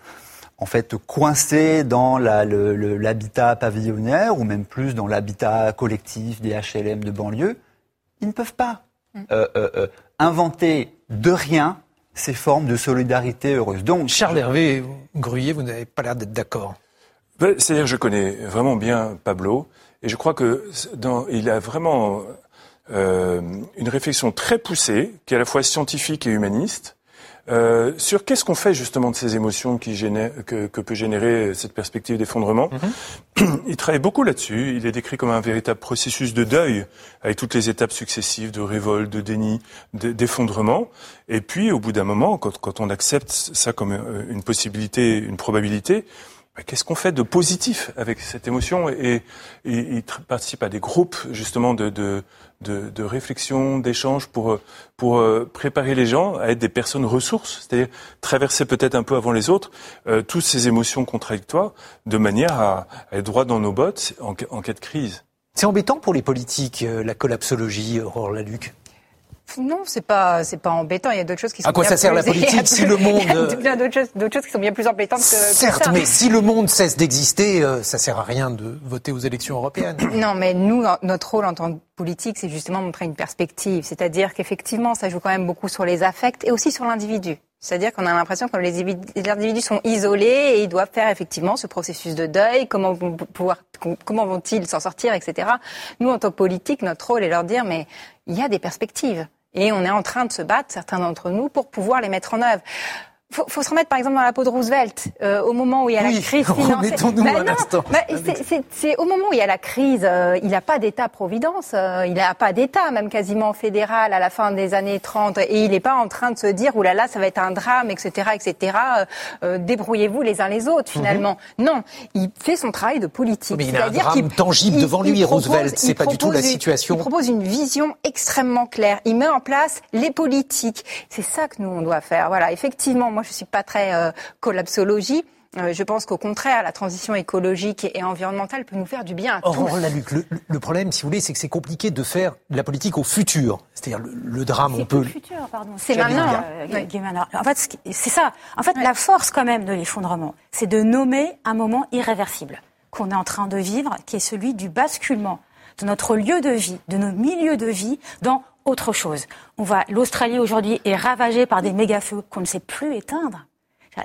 en fait coincés dans l'habitat pavillonnaire ou même plus dans l'habitat collectif des HLM de banlieue, ils ne peuvent pas mm. euh, euh, euh, inventer de rien ces formes de solidarité heureuse. Donc, Charles Hervé Gruyé, vous n'avez pas l'air d'être d'accord. Ben, c'est-à-dire, je connais vraiment bien Pablo, et je crois que dans, il a vraiment une réflexion très poussée, qui est à la fois scientifique et humaniste, euh, sur qu'est-ce qu'on fait justement de ces émotions qui génèrent, que, que peut générer cette perspective d'effondrement? Mhm. Il travaille beaucoup là-dessus. Il est décrit comme un véritable processus de deuil, avec toutes les étapes successives de révolte, de déni, d'effondrement. Et puis, au bout d'un moment, quand, quand, on accepte ça comme euh, une possibilité, une probabilité, qu'est-ce qu'on fait de positif avec cette émotion et, il participe à des groupes justement de, de de, de réflexion, d'échange pour pour euh, préparer les gens à être des personnes ressources, c'est-à-dire traverser peut-être un peu avant les autres euh, toutes ces émotions contradictoires, de manière à, être droit dans nos bottes en, en cas de crise. C'est embêtant pour les politiques, euh, la collapsologie, Aurore Laluc non, c'est pas c'est pas embêtant. Il y a d'autres choses qui sont. À quoi ça sert la politique si le monde Il y a plein d'autres choses, d'autres choses qui sont bien plus embêtantes que. Certes, mais si le monde cesse d'exister, euh, ça sert à rien de voter aux élections européennes. Non, mais nous, notre rôle en tant que politique, c'est justement montrer une perspective. C'est-à-dire qu'effectivement, ça joue quand même beaucoup sur les affects et aussi sur l'individu. C'est-à-dire qu'on a l'impression que les individus sont isolés et ils doivent faire effectivement ce processus de deuil, comment vont pouvoir, comment vont-ils s'en sortir, etc. Nous, en tant que politique, notre rôle est leur dire, mais il y a des perspectives. Et on est en train de se battre, certains d'entre nous, pour pouvoir les mettre en œuvre. Faut, faut se remettre par exemple dans la peau de Roosevelt euh, au moment où il y a la crise financière. Remettons-nous bah, bah, c'est au moment où il y a la crise, euh, il n'a pas d'État-providence, euh, il n'a pas d'État, même quasiment fédéral à la fin des années 30, et il n'est pas en train de se dire oh là là, ça va être un drame, etc., etc. Débrouillez-vous les uns les autres finalement. Mhm. Non, il fait son travail de politique. Mais il a un drame tangible devant lui, Roosevelt. C'est pas du tout la situation. Il propose une vision extrêmement claire. Il met en place les politiques. C'est ça que nous on doit faire. Voilà, effectivement moi, je suis pas très euh, collapsologie. Euh, je pense qu'au contraire, la transition écologique et environnementale peut nous faire du bien à tous. le, le, problème, si vous voulez, c'est que c'est compliqué de faire de la politique au futur. C'est-à-dire le, drame, on peut. C'est maintenant. Euh, en fait, c'est ça. En fait, la force quand même de l'effondrement, c'est de nommer un moment irréversible qu'on est en train de vivre, qui est celui du basculement de notre lieu de vie, de nos milieux de vie, dans autre chose. On va, l'Australie aujourd'hui est ravagée par des méga-feux qu'on ne sait plus éteindre.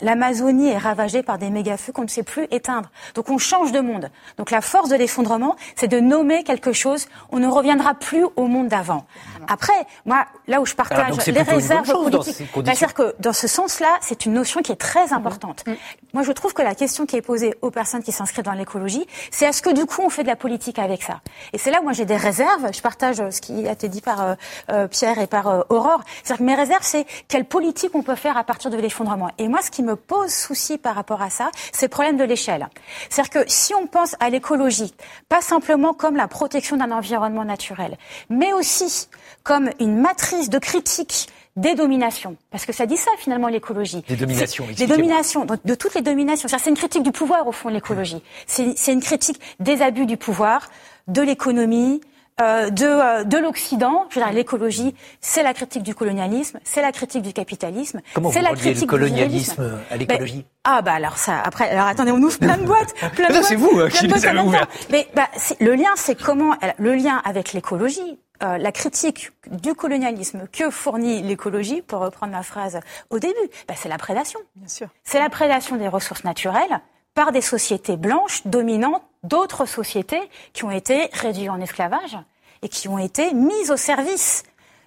L'Amazonie est ravagée par des méga-feux qu'on ne sait plus éteindre. Donc on change de monde. Donc la force de l'effondrement, c'est de nommer quelque chose. On ne reviendra plus au monde d'avant. Après, moi, là où je partage les réserves politiques, c'est-à-dire que dans ce sens-là, c'est une notion qui est très mm-hmm. importante. Mm-hmm. Moi, je trouve que la question qui est posée aux personnes qui s'inscrivent dans l'écologie, c'est est-ce que du coup on fait de la politique avec ça? Et c'est là où moi j'ai des réserves. Je partage ce qui a été dit par euh, euh, Pierre et par euh, Aurore. C'est-à-dire que mes réserves, c'est quelle politique on peut faire à partir de l'effondrement. Et moi, ce qui me pose souci par rapport à ça, c'est le problème de l'échelle. C'est-à-dire que si on pense à l'écologie, pas simplement comme la protection d'un environnement naturel, mais aussi comme une matrice de critique des dominations. Parce que ça dit ça finalement l'écologie. Des dominations. Des dominations, de toutes les dominations. C'est une critique du pouvoir au fond l'écologie. C'est une critique des abus du pouvoir, de l'économie, euh, de, euh, de l'Occident. Je veux dire, l'écologie, c'est la critique du colonialisme, c'est la critique du capitalisme. Comment c'est la critique le colonialisme à l'écologie Ah bah alors ça, après, alors attendez, on ouvre plein de boîtes. Plein de c'est vous hein, qui les avez ouvertes. Mais bah, le lien, c'est comment le lien avec l'écologie. Euh, la critique du colonialisme que fournit l'écologie, pour reprendre ma phrase au début, bah, c'est la prédation. Bien sûr. C'est la prédation des ressources naturelles par des sociétés blanches dominantes d'autres sociétés qui ont été réduites en esclavage et qui ont été mises au service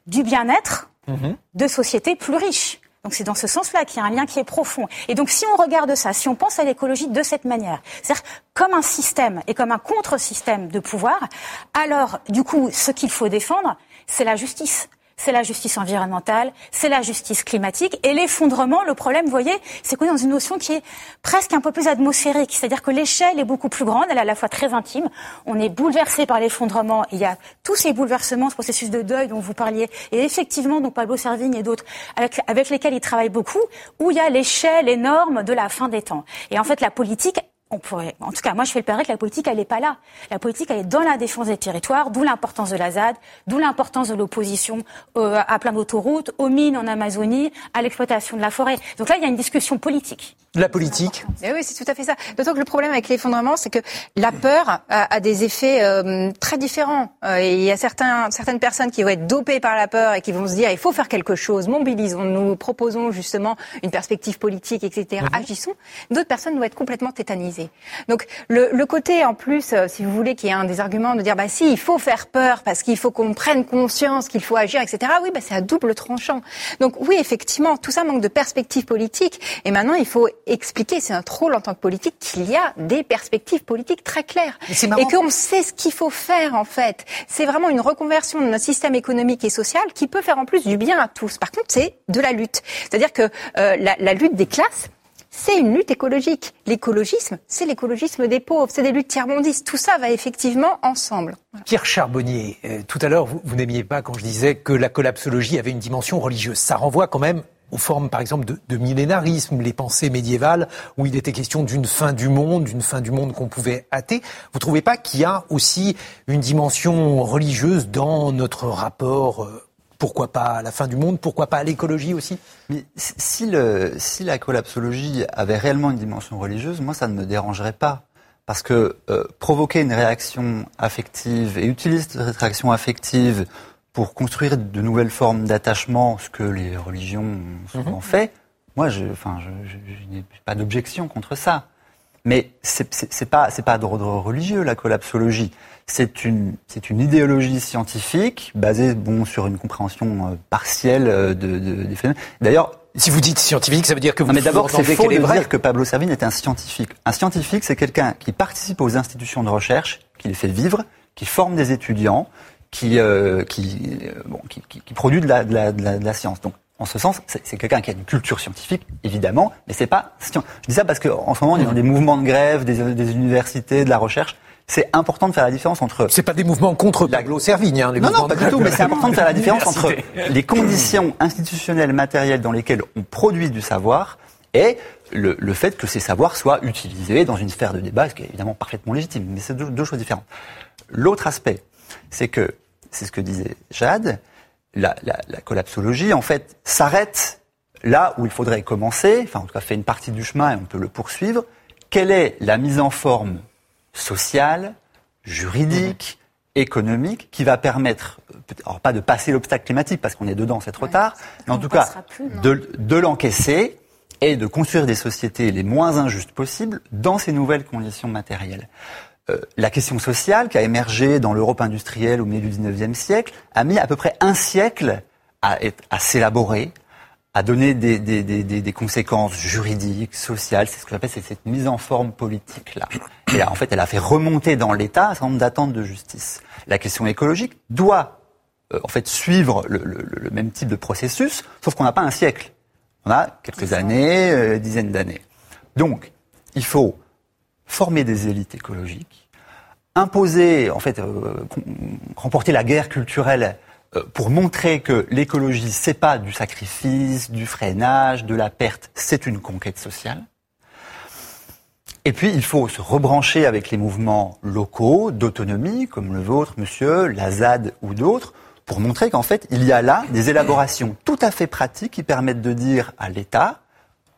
du bien-être mhm. de sociétés plus riches. Donc c'est dans ce sens-là qu'il y a un lien qui est profond. Et donc si on regarde ça, si on pense à l'écologie de cette manière, c'est-à-dire comme un système et comme un contre-système de pouvoir, alors du coup ce qu'il faut défendre, c'est la justice c'est la justice environnementale, c'est la justice climatique. Et l'effondrement, le problème, vous voyez, c'est qu'on est dans une notion qui est presque un peu plus atmosphérique. C'est-à-dire que l'échelle est beaucoup plus grande, elle est à la fois très intime. On est bouleversé par l'effondrement. Il y a tous ces bouleversements, ce processus de deuil dont vous parliez, et effectivement, dont Pablo Servigne et d'autres, avec, avec lesquels il travaille beaucoup, où il y a l'échelle énorme de la fin des temps. Et en fait, la politique, on pourrait, en tout cas, moi je fais le pari que la politique, elle n'est pas là. La politique, elle est dans la défense des territoires, d'où l'importance de la ZAD, d'où l'importance de l'opposition euh, à plein d'autoroutes, aux mines en Amazonie, à l'exploitation de la forêt. Donc là, il y a une discussion politique. La politique. Eh oui, c'est tout à fait ça. D'autant que le problème avec l'effondrement, c'est que la peur a, des effets euh, très différents. Euh, il y a certains, certaines personnes qui vont être dopées par la peur et qui vont se dire il faut faire quelque chose, mobilisons-nous, proposons justement une perspective politique, etc. Mhm. Agissons. D'autres personnes vont être complètement tétanisées. Donc le, le côté en plus, euh, si vous voulez, qui est un des arguments de dire bah si il faut faire peur parce qu'il faut qu'on prenne conscience qu'il faut agir, etc. Oui, bah c'est à double tranchant. Donc oui, effectivement, tout ça manque de perspective politique. Et maintenant, il faut expliquer, c'est notre rôle en tant que politique, qu'il y a des perspectives politiques très claires. Et qu'on sait ce qu'il faut faire, en fait. C'est vraiment une reconversion de notre système économique et social qui peut faire en plus du bien à tous. Par contre, c'est de la lutte. C'est-à-dire que euh, la, la lutte des classes, c'est une lutte écologique. L'écologisme, c'est l'écologisme des pauvres, c'est des luttes tiers-mondistes. Tout ça va effectivement ensemble. Pierre Charbonnier, euh, tout à l'heure, vous, vous n'aimiez pas quand je disais que la collapsologie avait une dimension religieuse. Ça renvoie quand même aux formes, par exemple, de, millénarisme, les pensées médiévales, où il était question d'une fin du monde, d'une fin du monde qu'on pouvait hâter. Vous trouvez pas qu'il y a aussi une dimension religieuse dans notre rapport euh, pourquoi pas à la fin du monde Pourquoi pas à l'écologie aussi? Mais si, le, si la collapsologie avait réellement une dimension religieuse, moi ça ne me dérangerait pas. Parce que euh, provoquer une réaction affective et utiliser cette réaction affective pour construire de nouvelles formes d'attachement, ce que les religions ont souvent mhm. fait, moi, je, enfin, je, je, n'ai pas d'objection contre ça. Mais c'est pas c'est pas d'ordre religieux la collapsologie. C'est une c'est une idéologie scientifique basée bon sur une compréhension euh, partielle euh, de, de, des phénomènes. D'ailleurs, si vous dites scientifique, ça veut dire que vous. Non, mais d'abord, c'est faux de dire que Pablo Servigne est un scientifique. Un scientifique, c'est quelqu'un qui participe aux institutions de recherche, qui les fait vivre, qui forme des étudiants, qui, euh, qui, euh, bon, qui, qui, qui, produit de la, de, la, de, la, science. Donc, en ce sens, c'est quelqu'un qui a une culture scientifique, évidemment, mais c'est pas. Je dis ça parce qu'en ce moment, il y a des mouvements de grève, des, des universités, de la recherche. C'est important de faire la différence entre. C'est pas des mouvements contre Pablo Servigne, hein, les non, non, pas du tout. Mais c'est important de faire la différence entre les conditions institutionnelles, matérielles dans lesquelles on produit du savoir et le, le, fait que ces savoirs soient utilisés dans une sphère de débat, ce qui est évidemment parfaitement légitime. Mais c'est deux, deux choses différentes. L'autre aspect, c'est que, c'est ce que disait Jade, la, la, la collapsologie, en fait, s'arrête là où il faudrait commencer, enfin, en tout cas, fait une partie du chemin et on peut le poursuivre. Quelle est la mise en forme sociale, juridique, mmh. économique, qui va permettre, alors pas de passer l'obstacle climatique parce qu'on est dedans, c'est trop tard, mais en tout cas, de, de l'encaisser et de construire des sociétés les moins injustes possibles dans ces nouvelles conditions matérielles. Euh, la question sociale qui a émergé dans l'Europe industrielle au milieu du XIXe siècle a mis à peu près un siècle à, à s'élaborer, à donner des, des, des, des, conséquences juridiques, sociales. C'est ce que j'appelle cette mise en forme politique là. Et là, en fait, elle a fait remonter dans l'État un certain nombre d'attentes de justice. La question écologique doit euh, en fait suivre le, le, le, même type de processus, sauf qu'on n'a pas un siècle. On a quelques années, euh, dizaines d'années. Donc, il faut former des élites écologiques, imposer, en fait, euh, remporter la guerre culturelle euh, pour montrer que l'écologie, c'est pas du sacrifice, du freinage, de la perte, c'est une conquête sociale. Et puis, il faut se rebrancher avec les mouvements locaux d'autonomie, comme le vôtre, monsieur, la ZAD ou d'autres, pour montrer qu'en fait, il y a là des élaborations tout à fait pratiques qui permettent de dire à l'État,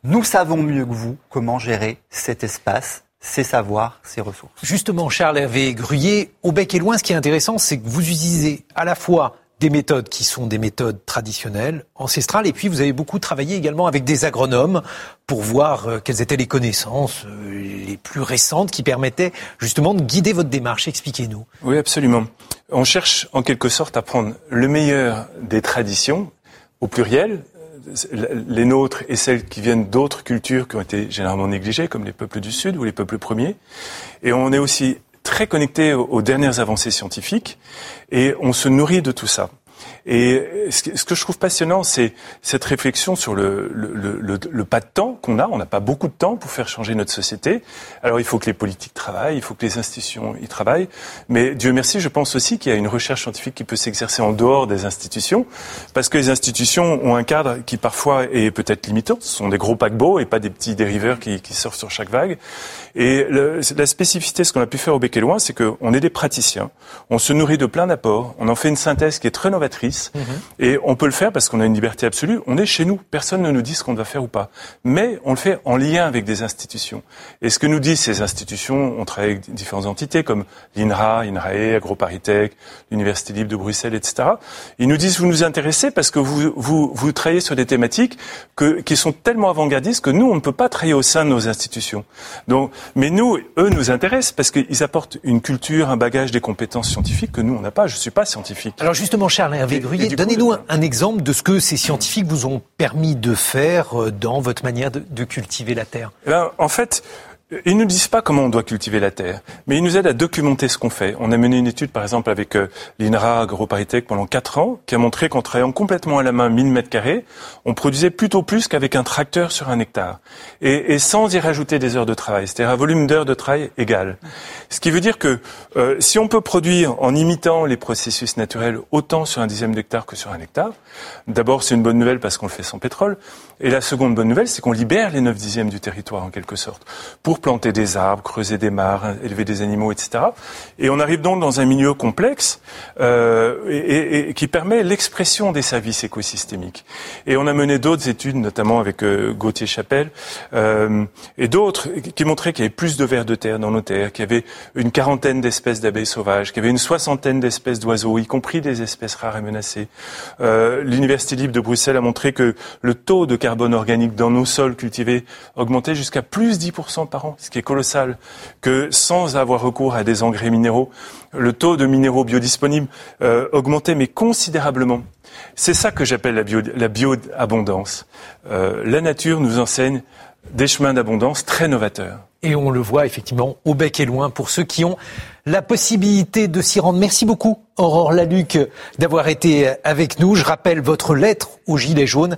nous savons mieux que vous comment gérer cet espace ses savoirs, ses ressources. Justement, Charles Hervé Gruyé, au bec et loin, ce qui est intéressant, c'est que vous utilisez à la fois des méthodes qui sont des méthodes traditionnelles, ancestrales, et puis vous avez beaucoup travaillé également avec des agronomes pour voir euh, quelles étaient les connaissances euh, les plus récentes qui permettaient justement de guider votre démarche. Expliquez-nous. Oui, absolument. On cherche en quelque sorte à prendre le meilleur des traditions, au pluriel, les nôtres et celles qui viennent d'autres cultures qui ont été généralement négligées, comme les peuples du Sud ou les peuples premiers. Et on est aussi très connecté aux dernières avancées scientifiques et on se nourrit de tout ça. Et ce que je trouve passionnant, c'est cette réflexion sur le, le, le, le pas de temps qu'on a. On n'a pas beaucoup de temps pour faire changer notre société. Alors il faut que les politiques travaillent, il faut que les institutions y travaillent. Mais Dieu merci, je pense aussi qu'il y a une recherche scientifique qui peut s'exercer en dehors des institutions, parce que les institutions ont un cadre qui parfois est peut-être limitant. Ce sont des gros paquebots et pas des petits dériveurs qui, qui surfent sur chaque vague. Et la spécificité, ce qu'on a pu faire au Bec et Loin, c'est qu'on est des praticiens. On se nourrit de plein d'apports. On en fait une synthèse qui est très novatrice Et on peut le faire parce qu'on a une liberté absolue. On est chez nous. Personne ne nous dit ce qu'on doit faire ou pas. Mais on le fait en lien avec des institutions. Et ce que nous disent ces institutions, on travaille avec différentes entités comme l'INRA, INRAE, AgroParisTech, l'Université libre de Bruxelles, etc. Ils nous disent, vous nous intéressez parce que vous, vous, vous travaillez sur des thématiques que, qui sont tellement avant-gardistes que nous, on ne peut pas travailler au sein de nos institutions. Donc, mais nous, eux nous intéressent parce qu'ils apportent une culture, un bagage, des compétences scientifiques que nous, on n'a pas. Je ne suis pas scientifique. Alors justement, Charles Hervé Donnez-nous un, exemple de ce que ces scientifiques vous ont permis de faire euh, dans votre manière de, de cultiver la terre. Eh ben, en fait, ils ne nous disent pas comment on doit cultiver la terre, mais ils nous aident à documenter ce qu'on fait. On a mené une étude, par exemple, avec euh, l'INRA AgroParisTech pendant quatre ans, qui a montré qu'en travaillant complètement à la main 1000 mètres carrés, on produisait plutôt plus qu'avec un tracteur sur un hectare. Et, et sans y rajouter des heures de travail, c'est-à-dire un volume d'heures de travail égal. Ce qui veut dire que euh, si on peut produire en imitant les processus naturels autant sur un dixième d'hectare que sur un hectare, d'abord c'est une bonne nouvelle parce qu'on le fait sans pétrole, et la seconde bonne nouvelle, c'est qu'on libère les 9 dixièmes du territoire en quelque sorte, pour planter des arbres, creuser des mares, élever des animaux, etc. Et on arrive donc dans un milieu complexe euh, et, et, qui permet l'expression des services écosystémiques. Et on a mené d'autres études, notamment avec euh, Gauthier Chapelle euh, et d'autres, qui montraient qu'il y avait plus de vers de terre dans nos terres, qu'il y avait une quarantaine d'espèces d'abeilles sauvages, qu'il y avait une soixantaine d'espèces d'oiseaux, y compris des espèces rares et menacées. Euh, L'Université libre de Bruxelles a montré que le taux de carbone organique dans nos sols cultivés augmentait jusqu'à plus 10% par an, ce qui est colossal, que sans avoir recours à des engrais minéraux, le taux de minéraux biodisponibles euh, augmentait mais considérablement. C'est ça que j'appelle la, bio, la bioabondance. Euh, la nature nous enseigne des chemins d'abondance très novateurs. Et on le voit effectivement au bec et loin pour ceux qui ont la possibilité de s'y rendre. Merci beaucoup, Aurore Laluc, d'avoir été avec nous. Je rappelle votre lettre au Gilet jaune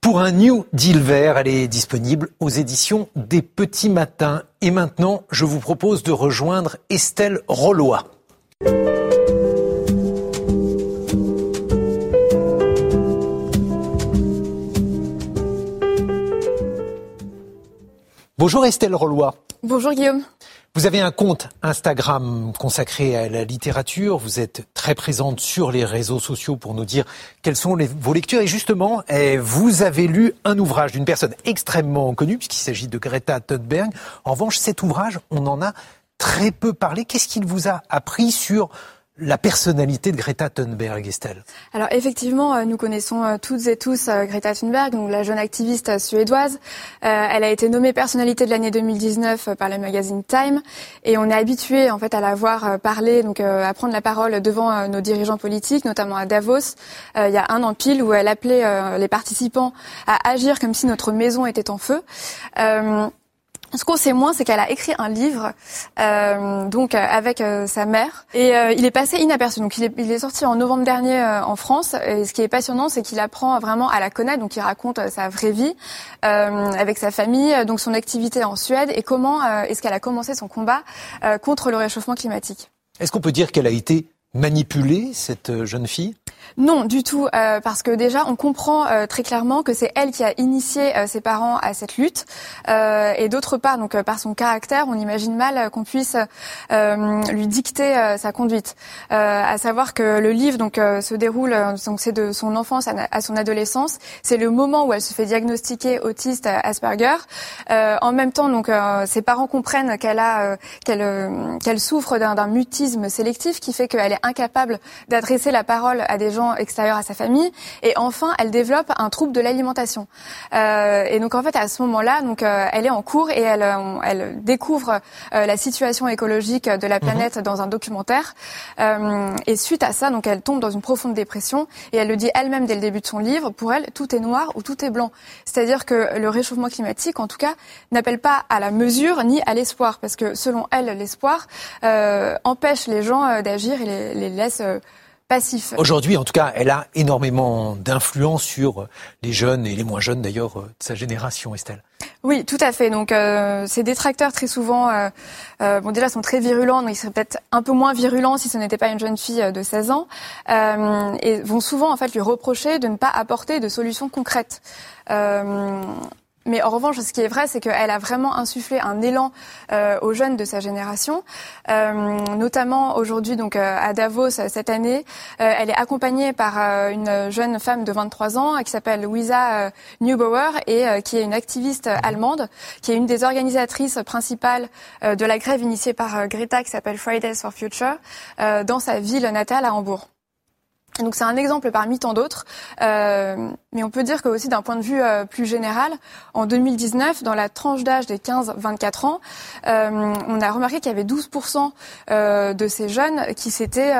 pour un New Deal vert. Elle est disponible aux éditions des Petits Matins. Et maintenant, je vous propose de rejoindre Estelle Rollois. Bonjour Estelle Rollois. Bonjour Guillaume. Vous avez un compte Instagram consacré à la littérature. Vous êtes très présente sur les réseaux sociaux pour nous dire quelles sont vos lectures. Et justement, eh, vous avez lu un ouvrage d'une personne extrêmement connue, puisqu'il s'agit de Greta Thunberg. En revanche, cet ouvrage, on en a très peu parlé. Qu'est-ce qu'il vous a appris sur la personnalité de Greta Thunberg, Estelle Alors effectivement, euh, nous connaissons euh, toutes et tous euh, Greta Thunberg, donc la jeune activiste suédoise. elle a été nommée personnalité de l'année 2019 par le magazine Time, et on est habitué en fait à la voir parler, donc à prendre la parole devant nos dirigeants politiques, notamment à Davos. il y a un an pile où elle appelait les participants à agir comme si notre maison était en feu. Ce qu'on sait moins, c'est qu'elle a écrit un livre, euh, donc euh, avec euh, sa mère, et euh, il est passé inaperçu. Donc il est, il est sorti en novembre dernier en France. Et ce qui est passionnant, c'est qu'il apprend vraiment à la connaître. Donc il raconte sa vraie vie avec sa famille, donc son activité en Suède et comment est-ce qu'elle a commencé son combat contre le réchauffement climatique. Est-ce qu'on peut dire qu'elle a été manipulée, cette jeune fille? Non, du tout, euh, parce que déjà on comprend euh, très clairement que c'est elle qui a initié euh, ses parents à cette lutte, et d'autre part, donc par son caractère, on imagine mal qu'on puisse lui dicter sa conduite. à savoir que le livre donc se déroule, donc c'est de son enfance à, son adolescence, c'est le moment où elle se fait diagnostiquer autiste Asperger. en même temps, donc ses parents comprennent qu'elle a qu'elle qu'elle souffre d'un mutisme sélectif qui fait qu'elle est incapable d'adresser la parole à des gens extérieurs à sa famille. Et enfin, elle développe un trouble de l'alimentation. Euh, et donc en fait, à ce moment-là, donc euh, elle est en cours et elle, euh, elle découvre euh, la situation écologique de la planète mhm. dans un documentaire. et suite à ça, donc elle tombe dans une profonde dépression et elle le dit elle-même dès le début de son livre. Pour elle, tout est noir ou tout est blanc. C'est-à-dire que le réchauffement climatique, en tout cas, n'appelle pas à la mesure ni à l'espoir, parce que selon elle, l'espoir empêche les gens d'agir et les, les laisse Aujourd'hui, en tout cas, elle a énormément d'influence sur les jeunes et les moins jeunes d'ailleurs euh, de sa génération, Estelle. Oui, tout à fait. Donc, euh, ces détracteurs très souvent, euh, euh, bon déjà sont très virulents, mais ils seraient peut-être un peu moins virulents si ce n'était pas une jeune fille de 16 ans, euh, et vont souvent en fait lui reprocher de ne pas apporter de solutions concrètes. Mais en revanche, ce qui est vrai, c'est qu'elle a vraiment insufflé un élan euh, aux jeunes de sa génération, euh, notamment aujourd'hui donc euh, à Davos cette année. Euh, elle est accompagnée par une jeune femme de 23 ans qui s'appelle Louisa Neubauer et qui est une activiste allemande, qui est une des organisatrices principales de la grève initiée par Greta qui s'appelle Fridays for Future dans sa ville natale à Hambourg. Donc c'est un exemple parmi tant d'autres, euh, mais on peut dire que aussi d'un point de vue euh, plus général, en 2019, dans la tranche d'âge des 15-24 ans, euh, on a remarqué qu'il y avait 12% euh, de ces jeunes qui s'étaient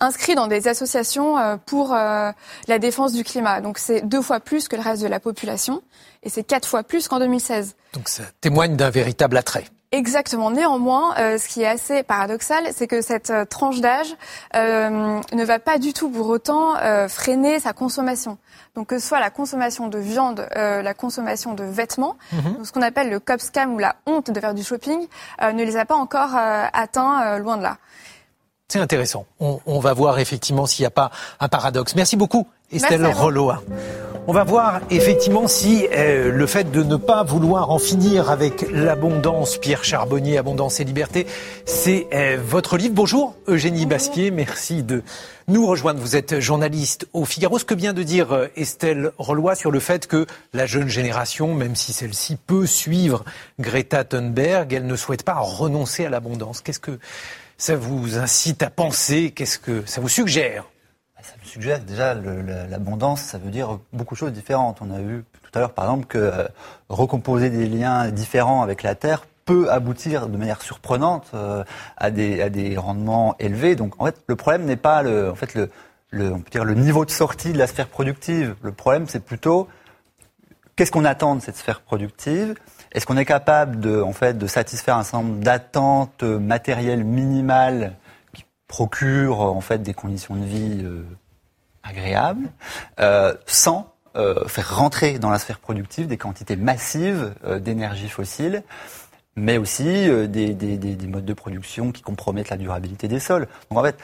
inscrits dans des associations pour la défense du climat. Donc c'est deux fois plus que le reste de la population, et c'est quatre fois plus qu'en 2016. Donc ça témoigne d'un véritable attrait. Exactement. Néanmoins, euh, ce qui est assez paradoxal, c'est que cette euh, tranche d'âge euh, ne va pas du tout pour autant freiner sa consommation. Donc que ce soit la consommation de viande, la consommation de vêtements, mhm. ce qu'on appelle le cop-scam ou la honte de faire du shopping, ne les a pas encore atteints loin de là. C'est intéressant. On, on, va voir effectivement s'il n'y a pas un paradoxe. Merci beaucoup, Estelle Rolloa. On va voir effectivement si euh, le fait de ne pas vouloir en finir avec l'abondance, Pierre Charbonnier, Abondance et Liberté, c'est euh, votre livre. Bonjour Eugénie Baspier, merci de nous rejoindre. Vous êtes journaliste au Figaro. Ce que vient de dire euh, Estelle Rollois sur le fait que la jeune génération, même si celle-ci peut suivre Greta Thunberg, elle ne souhaite pas renoncer à l'abondance. Qu'est-ce que ça vous incite à penser Qu'est-ce que ça vous suggère? Ça me suggère déjà l'abondance, ça veut dire beaucoup de choses différentes. On a vu tout à l'heure, par exemple, que euh, recomposer des liens différents avec la Terre peut aboutir de manière surprenante euh, à, des, rendements élevés. Donc, en fait, le problème n'est pas en fait, le, on peut dire le niveau de sortie de la sphère productive. Le problème, c'est plutôt qu'est-ce qu'on attend de cette sphère productive? Est-ce qu'on est capable de, en fait, de satisfaire un certain nombre d'attentes matérielles minimales procure en fait des conditions de vie euh, agréables, euh, sans euh, faire rentrer dans la sphère productive des quantités massives d'énergie fossile, mais aussi des, des, des, modes de production qui compromettent la durabilité des sols? Donc en fait,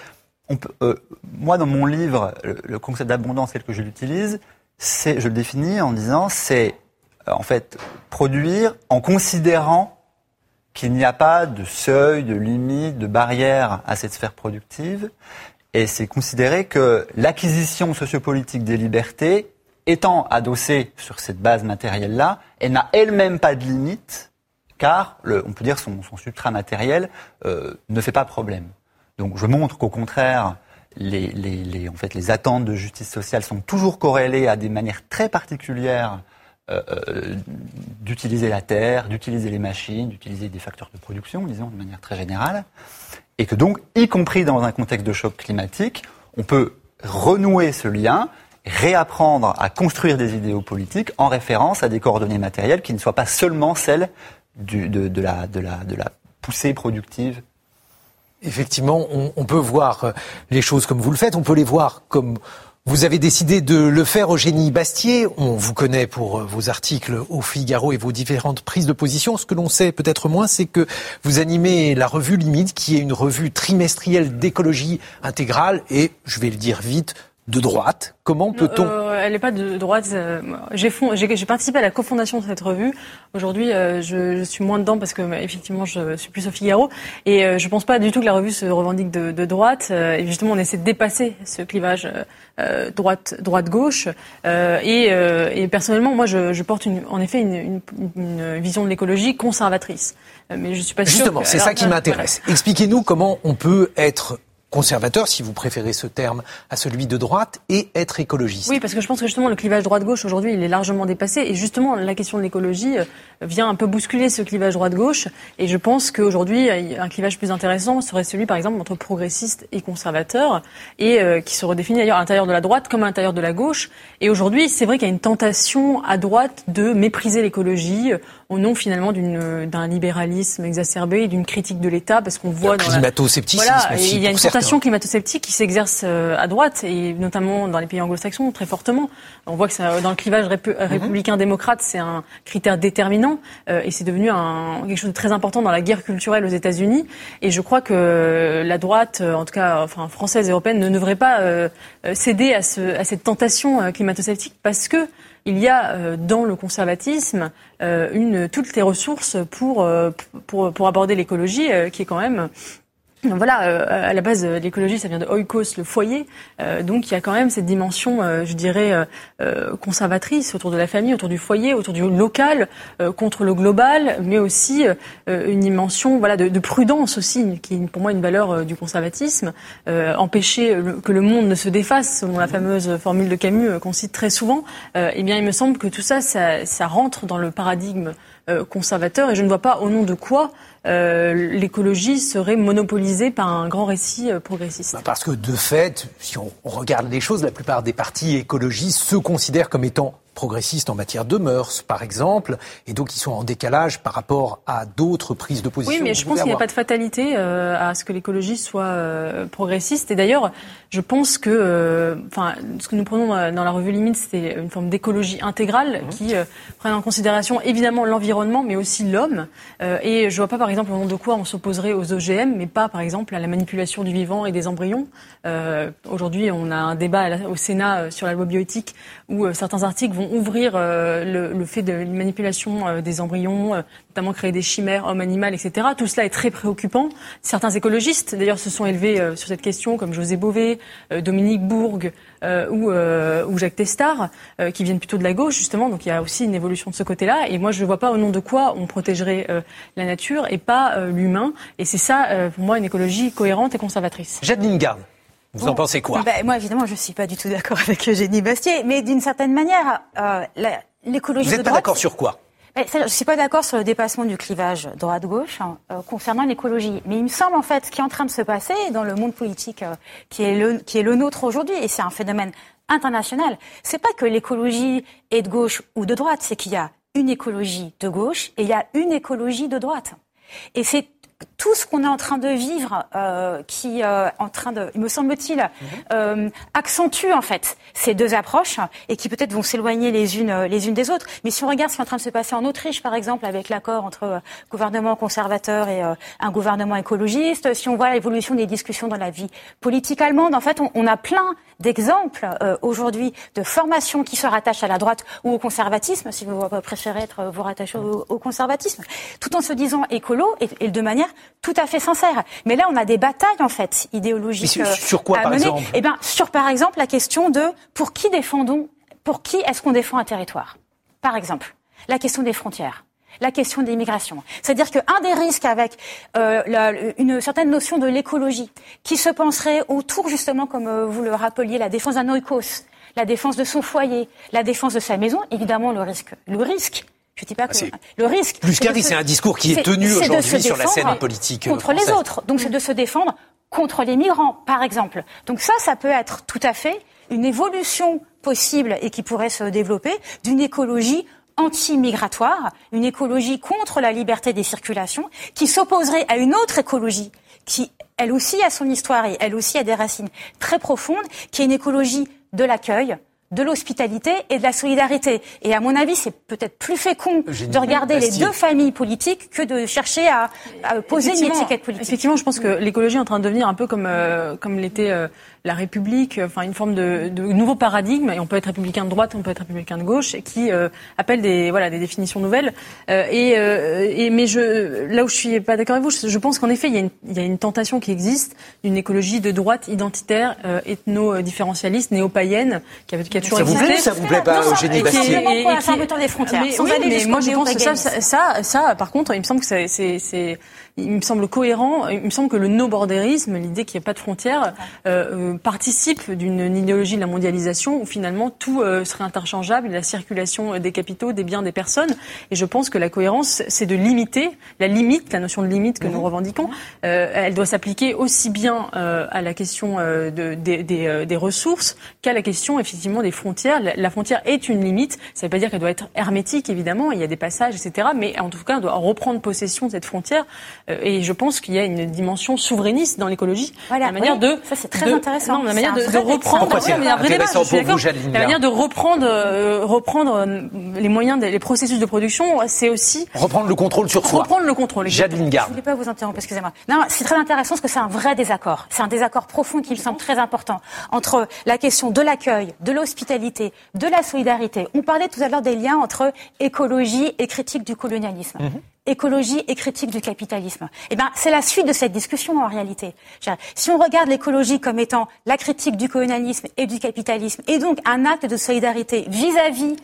on peut, moi dans mon livre, le, concept d'abondance tel que je l'utilise, c'est, je le définis en disant, c'est en fait produire en considérant qu'il n'y a pas de seuil, de limite, de barrière à cette sphère productive. Et c'est considéré que l'acquisition sociopolitique des libertés, étant adossée sur cette base matérielle-là, elle n'a elle-même pas de limite, car on peut dire son, son substrat matériel euh, ne fait pas problème. Donc je montre qu'au contraire, les attentes de justice sociale sont toujours corrélées à des manières très particulières euh, euh, d'utiliser la terre, d'utiliser les machines, d'utiliser des facteurs de production, disons de manière très générale, et que donc, y compris dans un contexte de choc climatique, on peut renouer ce lien, réapprendre à construire des idéaux politiques en référence à des coordonnées matérielles qui ne soient pas seulement celles de, la, de, la, de la poussée productive. Effectivement, on, on, peut voir euh, les choses comme vous le faites, on peut les voir comme vous avez décidé de le faire, Eugénie Bastier. On vous connaît pour euh, vos articles au Figaro et vos différentes prises de position. Ce que l'on sait peut-être moins, c'est que vous animez la revue Limite, qui est une revue trimestrielle d'écologie intégrale et, je vais le dire vite, de droite. Comment peut-on euh, Elle n'est pas de droite. Euh, j'ai, participé à la cofondation de cette revue. Aujourd'hui, euh, je, je, suis moins dedans parce que effectivement, je suis plus au Figaro. Et je ne pense pas du tout que la revue se revendique de, de droite. et justement, on essaie de dépasser ce clivage droite droite gauche. Et, et, personnellement, moi, je, je porte une, en effet une, une, une, vision de l'écologie conservatrice. Mais je suis pas Justement, c'est ça qui m'intéresse. Expliquez-nous comment on peut être conservateur, si vous préférez ce terme, à celui de droite et être écologiste. Oui, parce que je pense que justement le clivage droite-gauche aujourd'hui, il est largement dépassé. Et justement la question de l'écologie euh, vient un peu bousculer ce clivage droite-gauche. Et je pense qu'aujourd'hui un clivage plus intéressant serait celui par exemple entre progressistes et conservateurs et euh, qui se redéfinit d'ailleurs à l'intérieur de la droite comme à l'intérieur de la gauche. Et aujourd'hui c'est vrai qu'il y a une tentation à droite de mépriser l'écologie au nom finalement d'un libéralisme exacerbé, d'une critique de l'État, parce qu'on voit dans climato-scepticisme voilà, il y a une pression climato-sceptique qui s'exerce à droite et notamment dans les pays anglo-saxons très fortement. On voit que ça, dans le clivage mhm. républicain-démocrate, c'est un critère déterminant et c'est devenu un, quelque chose de très important dans la guerre culturelle aux États-Unis. Et je crois que la droite, en tout cas, enfin française et européenne, ne devrait pas céder à, ce, à cette tentation climato-sceptique parce que il y a euh, dans le conservatisme euh, une, toutes les ressources pour, euh, pour, pour aborder l'écologie, qui est quand même voilà, euh, à la base, l'écologie, ça vient de oikos, le foyer. Euh, donc, il y a quand même cette dimension, euh, je dirais, conservatrice autour de la famille, autour du foyer, autour du local, contre le global, mais aussi une dimension, voilà, de, de, prudence aussi, qui est pour moi une valeur du conservatisme. empêcher que le monde ne se défasse, selon la fameuse formule de Camus qu'on cite très souvent. eh bien, il me semble que tout ça, ça, ça rentre dans le paradigme conservateur, et je ne vois pas au nom de quoi euh, l'écologie serait monopolisée par un grand récit euh, progressiste. Bah, parce que de fait, si on, regarde les choses, la plupart des partis écologistes se considèrent comme étant progressistes en matière de mœurs, par exemple, et donc ils sont en décalage par rapport à d'autres prises de position. Oui, mais je pense qu'il n'y a pas de fatalité euh, à ce que l'écologie soit euh, progressiste. Et d'ailleurs, je pense que, euh, ce que nous prenons dans la revue Limite, c'est une forme d'écologie intégrale mmh. qui prenne en considération évidemment l'environnement, mais aussi l'homme. et je vois pas, par exemple, au nom de quoi on s'opposerait aux OGM, mais pas, par exemple, à la manipulation du vivant et des embryons. Aujourd'hui, on a un débat au Sénat sur la loi bioéthique où certains articles vont ouvrir euh, le, fait de la manipulation euh, des embryons, euh, notamment créer des chimères homme-animal, etc. Tout cela est très préoccupant. Certains écologistes, d'ailleurs, se sont élevés sur cette question, comme José Bové, Dominique Bourg ou, Jacques Testard, qui viennent plutôt de la gauche, justement. Donc il y a aussi une évolution de ce côté-là. Et moi, je ne vois pas au nom de quoi on protégerait la nature pas l'humain. Et c'est ça, pour moi, une écologie cohérente et conservatrice. Jade Lingard. Vous en pensez quoi ben, Moi, évidemment, je ne suis pas du tout d'accord avec Eugénie Bastier, mais d'une certaine manière, euh, l'écologie Vous n'êtes pas d'accord sur quoi ben, je ne suis pas d'accord sur le dépassement du clivage droite-gauche hein, euh, concernant l'écologie. Mais il me semble en fait ce qui est en train de se passer dans le monde politique euh, qui, est le, qui est le nôtre aujourd'hui, et c'est un phénomène international, c'est pas que l'écologie est de gauche ou de droite, c'est qu'il y a une écologie de gauche et il y a une écologie de droite. Et c'est tout ce qu'on est en train de vivre, euh, qui, euh, en train de, me semble-t-il, mhm. euh, accentue en fait ces deux approches et qui peut-être vont s'éloigner les unes euh, les unes des autres. Mais si on regarde ce qui est en train de se passer en Autriche, par exemple, avec l'accord entre euh, gouvernement conservateur et un gouvernement écologiste, si on voit l'évolution des discussions dans la vie politique allemande, en fait, on, on a plein d'exemples aujourd'hui de formations qui se rattachent à la droite ou au conservatisme, si vous préférez être vous rattacher au, au, conservatisme, tout en se disant écolo et, et de manière tout à fait sincère. Mais là, on a des batailles en fait idéologiques sur, sur quoi, à par mener. Exemple? Eh bien, sur par exemple la question de pour qui défendons, pour qui est-ce qu'on défend un territoire? Par exemple, la question des frontières la question des migrations. C'est-à-dire qu'un des risques avec euh, la, une certaine notion de l'écologie, qui se penserait autour justement, comme euh, vous le rappeliez, la défense d'un oikos, la défense de son foyer, la défense de sa maison, évidemment le risque, le risque je dis pas que ah, le risque. Plus qu'un c'est un discours qui est, tenu aujourd'hui sur la scène politique contre les autres. Donc c'est de se défendre contre les migrants, par exemple. Donc ça, ça peut être tout à fait une évolution possible et qui pourrait se développer d'une écologie anti-migratoire, une écologie contre la liberté des circulations, qui s'opposerait à une autre écologie qui, elle aussi, a son histoire et elle aussi a des racines très profondes, qui est une écologie de l'accueil, de l'hospitalité et de la solidarité. Et à mon avis, c'est peut-être plus fécond de regarder les deux familles politiques que de chercher à, poser une étiquette politique. Effectivement, je pense que l'écologie est en train de devenir un peu comme, euh, comme l'était euh, la République, enfin une forme de, de, nouveau paradigme, et on peut être républicain de droite, on peut être républicain de gauche, qui euh, appelle des, voilà, des définitions nouvelles. et, et, mais je, là où je suis pas d'accord avec vous, je, pense qu'en effet, il y, a une, il y a une tentation qui existe d'une écologie de droite identitaire, ethno-différentialiste, néo-païenne, qui, avait, qui a ça vous plaît ça vous plaît pas, Eugénie Bastier et, et, des frontières. Mais, oui, mais moi je pense que ça, ça, ça, par contre, il me semble que c'est il me semble cohérent. Il me semble que le no-bordérisme, l'idée qu'il n'y ait pas de frontières, euh, euh, participe d'une idéologie de la mondialisation où finalement tout euh, serait interchangeable, la circulation des capitaux, des biens, des personnes. Et je pense que la cohérence, c'est de limiter la limite, la notion de limite que nous mhm. revendiquons. elle doit s'appliquer aussi bien à la question de, des, des, des, ressources qu'à la question effectivement des frontières. La, frontière est une limite. Ça ne veut pas dire qu'elle doit être hermétique, évidemment. Il y a des passages, etc. Mais en tout cas, on doit reprendre possession de cette frontière. Euh, et je pense qu'il y a une dimension souverainiste dans l'écologie. Voilà, la manière de ça c'est très intéressant. Non, la manière de, de, reprendre. Pourquoi c'est intéressant pour vous, La manière de reprendre, euh, reprendre euh, les moyens, des, les processus de production, c'est aussi reprendre le contrôle sur soi. Reprendre le contrôle. Jadeline Garde. Je ne voulais pas vous interrompre, excusez-moi. Non, c'est très intéressant parce que c'est un vrai désaccord. C'est un désaccord profond qui me semble très important entre la question de l'accueil, de l'hospitalité, de la solidarité. On parlait tout à l'heure des liens entre écologie et critique du colonialisme. Mhm. Écologie et critique du capitalisme. Eh ben, c'est la suite de cette discussion en réalité. Si on regarde l'écologie comme étant la critique du colonialisme et du capitalisme, et donc un acte de solidarité vis-à-vis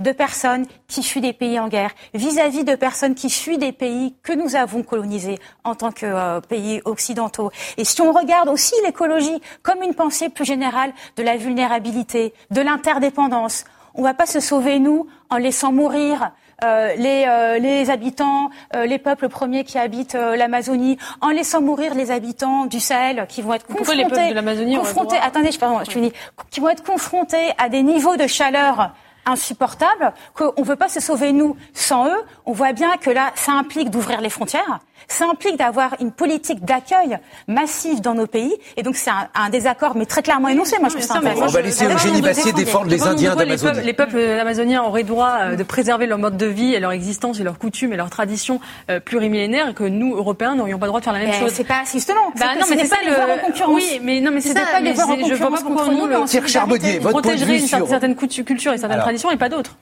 de personnes qui fuient des pays en guerre, vis-à-vis de personnes qui fuient des pays que nous avons colonisés en tant que euh, pays occidentaux. Et si on regarde aussi l'écologie comme une pensée plus générale de la vulnérabilité, de l'interdépendance, on ne va pas se sauver, nous, en laissant mourir les, euh, les, habitants, les peuples premiers qui habitent l'Amazonie, en laissant mourir les habitants du Sahel qui vont être confrontés, les confrontés, attendez, je, pardon, je finis, qui vont être confrontés à des niveaux de chaleur insupportable, qu'on ne veut pas se sauver nous sans eux. On voit bien que là, ça implique d'ouvrir les frontières, ça implique d'avoir une politique d'accueil massive dans nos pays. Et donc c'est un, désaccord, mais très clairement énoncé. Moi, je trouve ça On va laisser Eugénie Bassier défendre les Indiens d'Amazonie. Les peuples amazoniens auraient droit euh, de préserver leur mode de vie et leur existence et leurs coutumes et leurs traditions euh, plurimillénaires et que nous, Européens, n'aurions pas le droit de faire la même chose. C'est pas justement. Bah non, mais c'est pas le. Oui, mais non, mais c'était pas les voir en concurrence. Je vois pas pourquoi nous, le protégerait une certaine culture et certaines traditions et pas d'autres.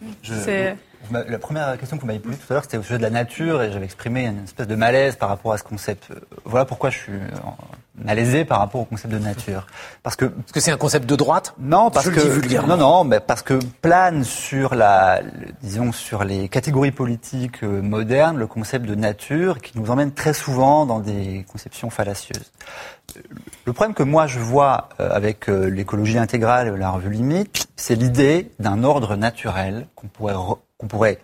La première question que vous m'avez posée tout à l'heure, c'était au sujet de la nature, et j'avais exprimé une espèce de malaise par rapport à ce concept. Euh, voilà pourquoi je suis malaisé par rapport au concept de nature. Parce que parce que c'est un concept de droite. Non, parce que non, non, mais parce que plane sur la, disons sur les catégories politiques euh, modernes le concept de nature qui nous emmène très souvent dans des conceptions fallacieuses. Le problème que moi je vois euh, avec l'écologie intégrale, la revue Limite, c'est l'idée d'un ordre naturel qu'on pourrait qu'on pourrait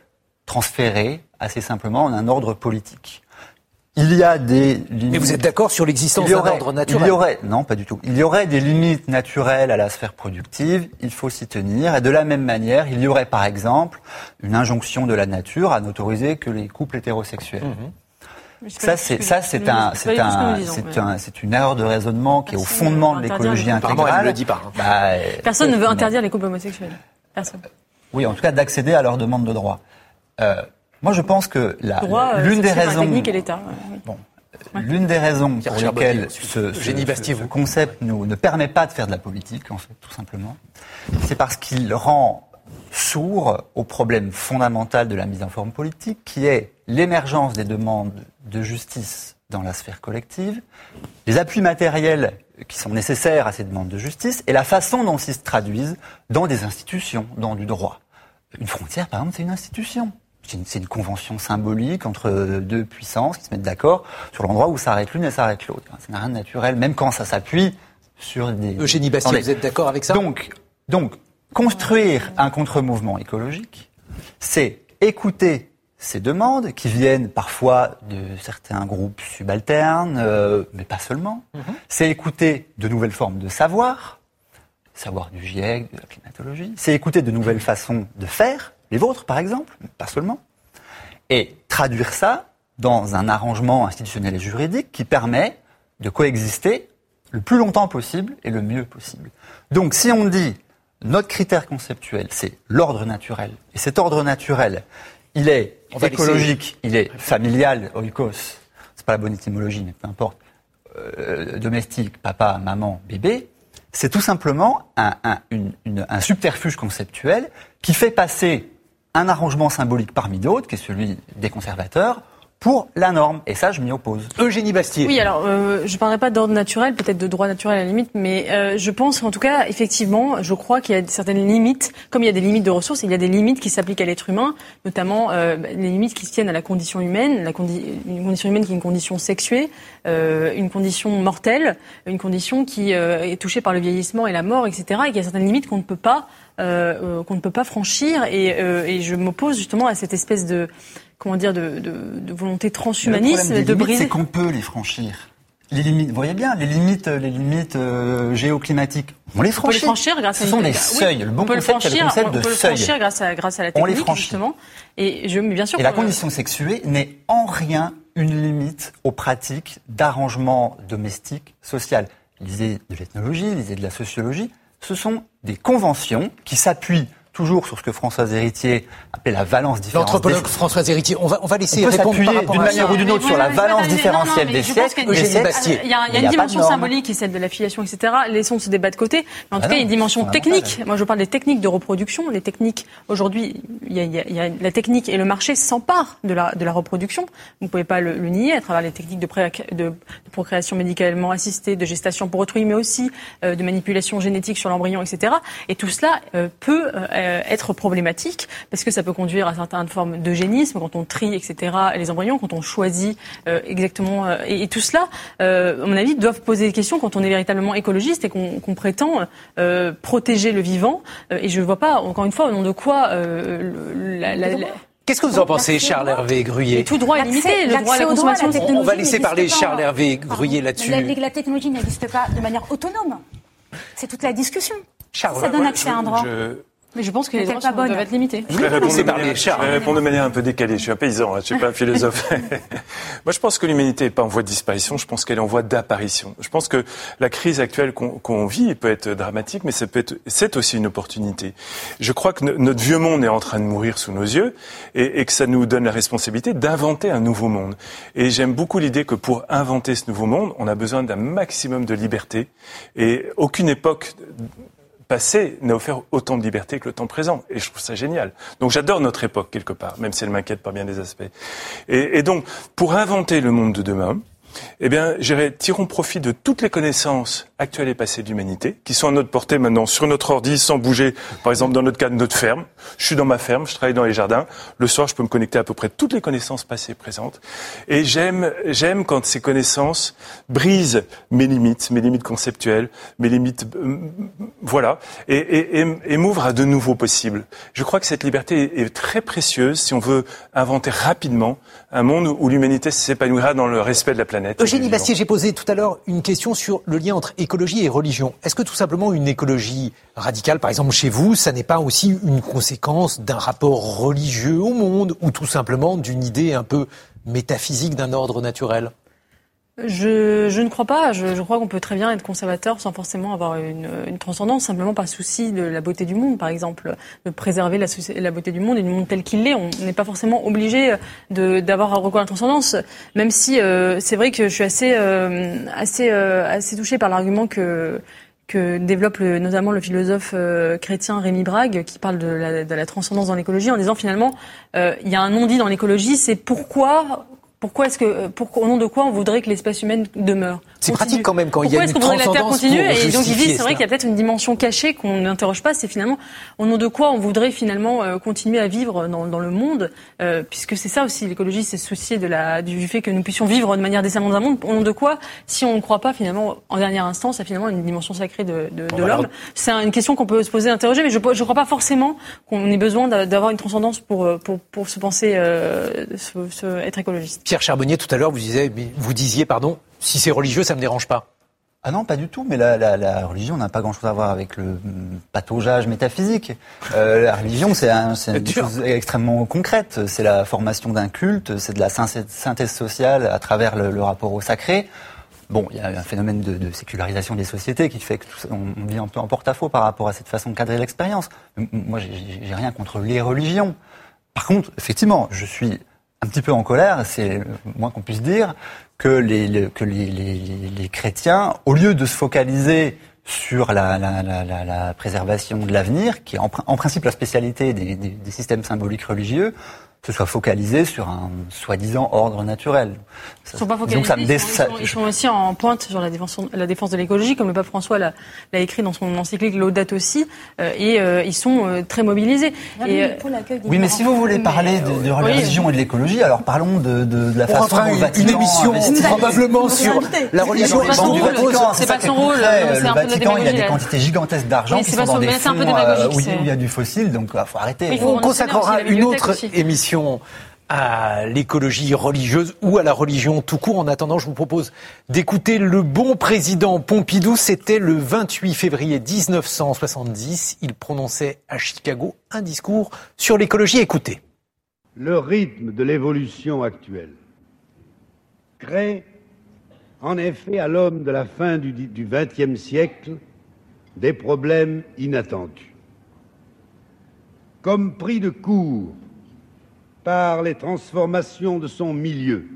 transférer assez simplement en un ordre politique. Il y a des limites. Mais vous êtes d'accord sur l'existence d'un ordre naturel Il y aurait, non, pas du tout. Il y aurait des limites naturelles à la sphère productive. Il faut s'y tenir. Et de la même manière, il y aurait, par exemple, une injonction de la nature à n'autoriser que les couples hétérosexuels. Mhm. Ça, c'est ça, c'est un, c'est un, c'est un, c'est une erreur de raisonnement qui est au fondement de l'écologie intégrale. le dit pas. Hein. Bah, Personne ne veut interdire les couples homosexuels. Personne. Oui, en tout cas d'accéder à leur demande de droit. Euh, moi, je pense que l'une des raisons, et l'État. Bon, l'une des raisons pour lesquelles ce, ce, concept nous, ne permet pas de faire de la politique, en fait, tout simplement, c'est parce qu'il rend sourd au problème fondamental de la mise en forme politique, qui est l'émergence des demandes de justice dans la sphère collective, les appuis matériels qui sont nécessaires à ces demandes de justice et la façon dont ils se traduisent dans des institutions, dans du droit. Une frontière, par exemple, c'est une institution. C'est une, convention symbolique entre deux puissances qui se mettent d'accord sur l'endroit où s'arrête l'une et s'arrête l'autre. Ça n'a rien de naturel, même quand ça s'appuie sur des... Eugénie Bastier, vous êtes d'accord avec ça? Donc, donc, construire un contre-mouvement écologique, c'est écouter ces demandes qui viennent parfois de certains groupes subalternes, euh, mais pas seulement. Mhm. C'est écouter de nouvelles formes de savoir, savoir du GIEC, de la climatologie. C'est écouter de nouvelles façons de faire, les vôtres par exemple, mais pas seulement. Et traduire ça dans un arrangement institutionnel et juridique qui permet de coexister le plus longtemps possible et le mieux possible. Donc si on dit notre critère conceptuel, c'est l'ordre naturel, et cet ordre naturel, il est écologique, il est familial, oikos, c'est pas la bonne étymologie, mais peu importe, euh, domestique, papa, maman, bébé, c'est tout simplement un, un subterfuge conceptuel qui fait passer un arrangement symbolique parmi d'autres, qui est celui des conservateurs, pour la norme. Et ça, je m'y oppose. Eugénie Bastier. Oui, alors, euh, je ne parlerai pas d'ordre naturel, peut-être de droit naturel à la limite, mais euh, je pense qu'en tout cas, effectivement, je crois qu'il y a certaines limites, comme il y a des limites de ressources, il y a des limites qui s'appliquent à l'être humain, notamment euh, les limites qui se tiennent à la condition humaine, la une condition humaine qui est une condition sexuée, euh, une condition mortelle, une condition qui euh, est touchée par le vieillissement et la mort, etc., et qu'il y a certaines limites qu'on ne peut pas, qu'on ne peut pas franchir, et, et je m'oppose justement à cette espèce de comment dire, de, de, de volonté transhumaniste, de briser. C'est qu'on peut les franchir. les limites, vous voyez bien, les limites, les limites euh, géoclimatiques, on les franchit. On peut les franchir grâce Ce à sont une- des oui, seuils. Le bon on peut le concept, le franchir, concept on de peut le seuil. franchir grâce à, grâce à la On les technique, franchit. justement. Et je, mais bien sûr. Et la condition sexuée n'est en rien une limite aux pratiques d'arrangement domestique social. Lisez de l'ethnologie, lisez de la sociologie. Ce sont des conventions qui s'appuient toujours sur ce que Françoise Héritier appelait la valence différentielle. L'anthropologue Françoise Héritier. On va, on va laisser On peut répondre par s'appuyer rapport d'une manière ça. ou d'une autre Mais sur la valence différentielle des siècles. Il y a, une dimension symbolique qui est celle de l'affiliation, etc. Laissons ce débat de côté. Mais en tout Ah cas, il y a une dimension technique. Moi, je parle des techniques de reproduction. Les techniques, aujourd'hui, la technique et le marché s'emparent de la, de la reproduction. Vous ne pouvez pas le, le nier à travers les techniques de, pré- de, de procréation médicalement assistée, de gestation pour autrui, mais aussi euh, de manipulation génétique sur l'embryon, etc. Et tout cela euh, peut euh, être problématique parce que ça peut conduire à certaines formes d'eugénisme quand on trie, etc. les embryons, quand on choisit euh, exactement. euh, et, et tout cela, euh, à mon avis, doivent poser des questions quand on est véritablement écologiste et qu'on qu'on prétend euh, protéger le vivant. Euh, et je ne vois pas, encore une fois, au nom de quoi euh, la- la- la- Qu'est-ce que vous en pensez, Charles Hervé Gruyé tout droit est limité. Le droit à la droit à la consommation. On va laisser parler. Charles Hervé. Gruyé là-dessus. La, la technologie n'existe pas de manière autonome. C'est toute la discussion. Charles, ça donne accès à un droit. je- Mais je pense que les droits sont- doivent être limités. Je vais, répondre de manière, je vais répondre de manière un peu décalée. Je suis un paysan, hein, je suis pas un philosophe. Moi, je pense que l'humanité n'est pas en voie de disparition. Je pense qu'elle est en voie d'apparition. Je pense que la crise actuelle qu'on vit peut être dramatique, mais ça peut être, c'est aussi une opportunité. Je crois que no- notre vieux monde est en train de mourir sous nos yeux et, et que ça nous donne la responsabilité d'inventer un nouveau monde. Et j'aime beaucoup l'idée que pour inventer ce nouveau monde, on a besoin d'un maximum de liberté. Et aucune époque passé n'a offert autant de liberté que le temps présent. Et je trouve ça génial. Donc j'adore notre époque quelque part, même si elle m'inquiète par bien des aspects. Et, et donc, pour inventer le monde de demain, eh bien, j'irai, tirons profit de toutes les connaissances actuelles et passées de l'humanité, qui sont à notre portée maintenant sur notre ordi, sans bouger. Par exemple, dans notre cas de notre ferme. Je suis dans ma ferme, je travaille dans les jardins. Le soir, je peux me connecter à peu près toutes les connaissances passées et présentes. Et j'aime, j'aime quand ces connaissances brisent mes limites, mes limites conceptuelles, mes limites, euh, voilà, et, et, et, et m'ouvrent à de nouveaux possibles. Je crois que cette liberté est, très précieuse si on veut inventer rapidement un monde où l'humanité s'épanouira dans le respect de la planète. Eugénie Bastier, j'ai posé tout à l'heure une question sur le lien entre écologie et religion. Est-ce que tout simplement une écologie radicale, par exemple chez vous, ça n'est pas aussi une conséquence d'un rapport religieux au monde ou tout simplement d'une idée un peu métaphysique d'un ordre naturel? Je, je ne crois pas. Je, je crois qu'on peut très bien être conservateur sans forcément avoir une, une transcendance, simplement par souci de la beauté du monde, par exemple, de préserver la, la beauté du monde et du monde tel qu'il est. On n'est pas forcément obligé d'avoir un recours à la transcendance, même si euh, c'est vrai que je suis assez, euh, assez, euh, assez touchée par l'argument que que développe le- notamment le philosophe euh, chrétien Rémi Brague, qui parle de la, de la transcendance dans l'écologie, en disant finalement, euh, il y a un non-dit dans l'écologie, c'est pourquoi, pourquoi est-ce que, pourquoi, au nom de quoi on voudrait que l'espèce humaine demeure C'est continue. pratique quand même quand il y a Pourquoi une est-ce qu'on voudrait que la Terre transcendance continue pour Et donc il justifier dit, c'est vrai qu'il y a peut-être une dimension cachée qu'on n'interroge pas, c'est finalement au nom de quoi on voudrait finalement euh, continuer à vivre dans, dans le monde, euh, puisque c'est ça aussi l'écologie, c'est se soucier de la, du fait que nous puissions vivre de manière décemment dans un monde. Au nom de quoi, si on ne croit pas finalement en dernière instance à finalement une dimension sacrée de, de, de l'homme, c'est une question qu'on peut se poser, interroger, mais je ne crois pas forcément qu'on ait besoin d'a- d'avoir une transcendance pour, euh, pour, pour se penser euh, se- se- être écologiste. Pierre Charbonnier, tout à l'heure, vous disiez, vous disiez, pardon, si c'est religieux, ça me dérange pas. Ah non, pas du tout. Mais la, la, la religion n'a pas grand-chose à voir avec le hum, pataugeage métaphysique. Euh, la religion, c'est un, c'est une Dur. chose extrêmement concrète. C'est la formation d'un culte, c'est de la synthèse sociale à travers le, le rapport au sacré. Bon, il y a un phénomène de, de sécularisation des sociétés qui fait que tout ça- on, on vit un peu en porte-à-faux par rapport à cette façon de cadrer l'expérience. Moi, j'ai rien contre les religions. Par contre, effectivement, je suis un petit peu en colère, c'est moins qu'on puisse dire, que les, le- que les, les- les chrétiens, au lieu de se focaliser sur la, la, la, préservation de l'avenir, qui est en, prin- en principe la spécialité des, des systèmes symboliques religieux, se soient focalisés sur un soi-disant ordre naturel. Ils ne sont pas que ça me focalisés, ils, sont, ils sont- ils sont aussi en pointe sur la défense, la défense de l'écologie, comme le pape François l'a écrit dans son encyclique Laudate aussi, euh, et euh, ils sont euh, très mobilisés. Et, Oui, mais si vous voulez parler de, de la oui. religion et de l'écologie, alors parlons de, de, de la On façon dont le une, Vatican une émission probablement sur la religion. Du Vatican, c'est pas son rôle, Le Vatican, il y a des quantités gigantesques d'argent qui sont dans des fonds où, il- y a du fossile, donc il faut arrêter. Oui, il faut- On consacrera une autre aussi. À l'écologie religieuse ou à la religion tout court. En attendant, je vous propose d'écouter le bon président Pompidou. C'était le 28 février 1970. Il prononçait à Chicago un discours sur l'écologie. Écoutez. Le rythme de l'évolution actuelle crée en effet à l'homme de la fin du XXe siècle des problèmes inattendus. Comme pris de court par les transformations de son milieu,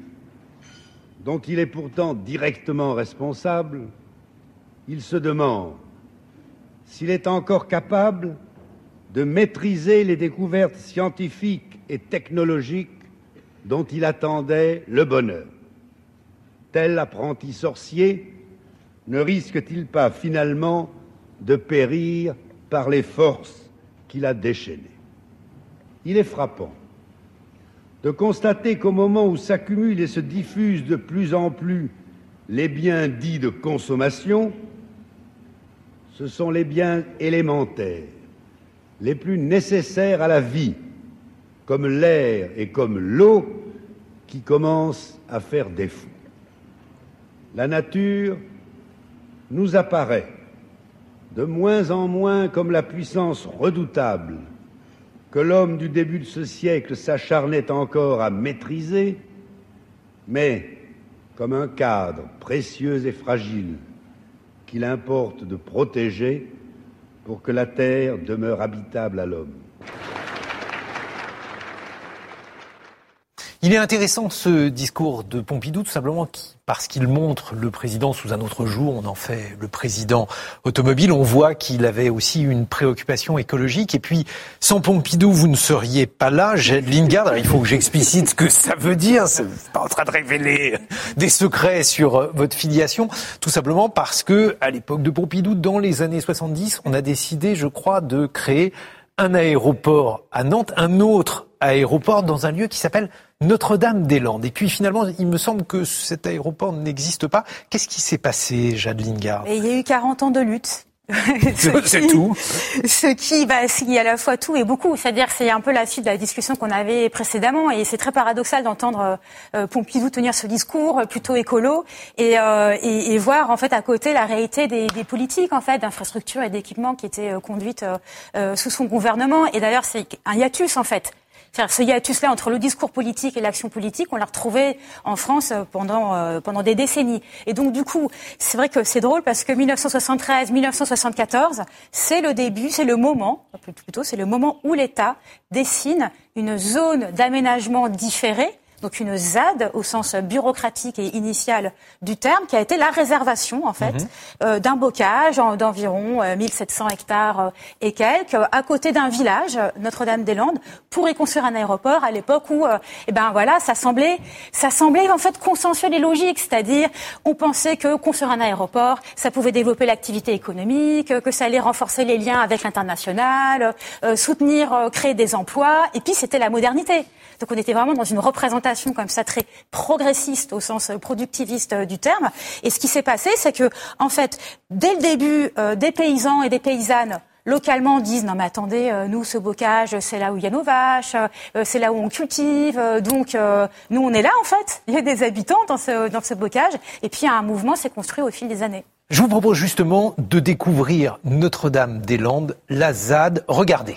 dont il est pourtant directement responsable, il se demande s'il est encore capable de maîtriser les découvertes scientifiques et technologiques dont il attendait le bonheur. Tel apprenti sorcier, ne risque-t-il pas finalement de périr par les forces qu'il a déchaînées? Il est frappant de constater qu'au moment où s'accumulent et se diffusent de plus en plus les biens dits de consommation, ce sont les biens élémentaires, les plus nécessaires à la vie, comme l'air et comme l'eau, qui commencent à faire défaut. La nature nous apparaît de moins en moins comme la puissance redoutable que l'homme du début de ce siècle s'acharnait encore à maîtriser, mais comme un cadre précieux et fragile qu'il importe de protéger pour que la terre demeure habitable à l'homme. Il est intéressant ce discours de Pompidou, tout simplement parce qu'il montre le président sous un autre jour. On en fait le président automobile. On voit qu'il avait aussi une préoccupation écologique. Et puis, sans Pompidou, vous ne seriez pas là. Lingard, il faut que j'explicite ce que ça veut dire. C'est pas en train de révéler des secrets sur euh, votre filiation. Tout simplement parce que, à l'époque de Pompidou, dans les années 70, on a décidé, je crois, de créer un aéroport à Nantes, un autre aéroport dans un lieu qui s'appelle notre-Dame-des-Landes. Et puis finalement, il me semble que cet aéroport n'existe pas. Qu'est-ce qui s'est passé, Jade Il y a eu 40 ans de lutte. c'est tout. Ce qui, bah, y à la fois tout et beaucoup. C'est-à-dire, c'est un peu la suite de la discussion qu'on avait précédemment, et c'est très paradoxal d'entendre euh, Pompidou tenir ce discours euh, plutôt écolo et, euh, et, et, voir en fait à côté la réalité des, des politiques en fait d'infrastructures et d'équipements qui étaient conduites sous son gouvernement. Et d'ailleurs, c'est un hiatus en fait ce hiatus-là entre le discours politique et l'action politique, on l'a retrouvé en France euh, pendant, euh, pendant des décennies. Et donc, du coup, c'est vrai que c'est drôle parce que 1973-1974, c'est le début, c'est le moment, plutôt, c'est le moment où l'État dessine une zone d'aménagement différée donc une ZAD au sens bureaucratique et initial du terme, qui a été la réservation en fait mhm. euh, d'un bocage d'environ 1700 euh, hectares euh, et quelques, à côté d'un village, Notre-Dame-des-Landes, pour y construire un aéroport à l'époque où, eh ben voilà, ça semblait, ça semblait en fait consensuel et logique, c'est-à-dire on pensait que construire un aéroport, ça pouvait développer l'activité économique, que ça allait renforcer les liens avec l'international, soutenir, créer des emplois, et puis c'était la modernité. Donc on était vraiment dans une représentation comme ça très progressiste au sens productiviste du terme. Et ce qui s'est passé, c'est que en fait, dès le début, euh, des paysans et des paysannes localement disent non mais attendez euh, nous ce bocage c'est là où il y a nos vaches euh, c'est là où on cultive donc nous on est là en fait il y a des habitants dans ce dans ce bocage et puis un mouvement s'est construit au fil des années. Je vous propose justement de découvrir Notre-Dame-des-Landes, la ZAD. Regardez.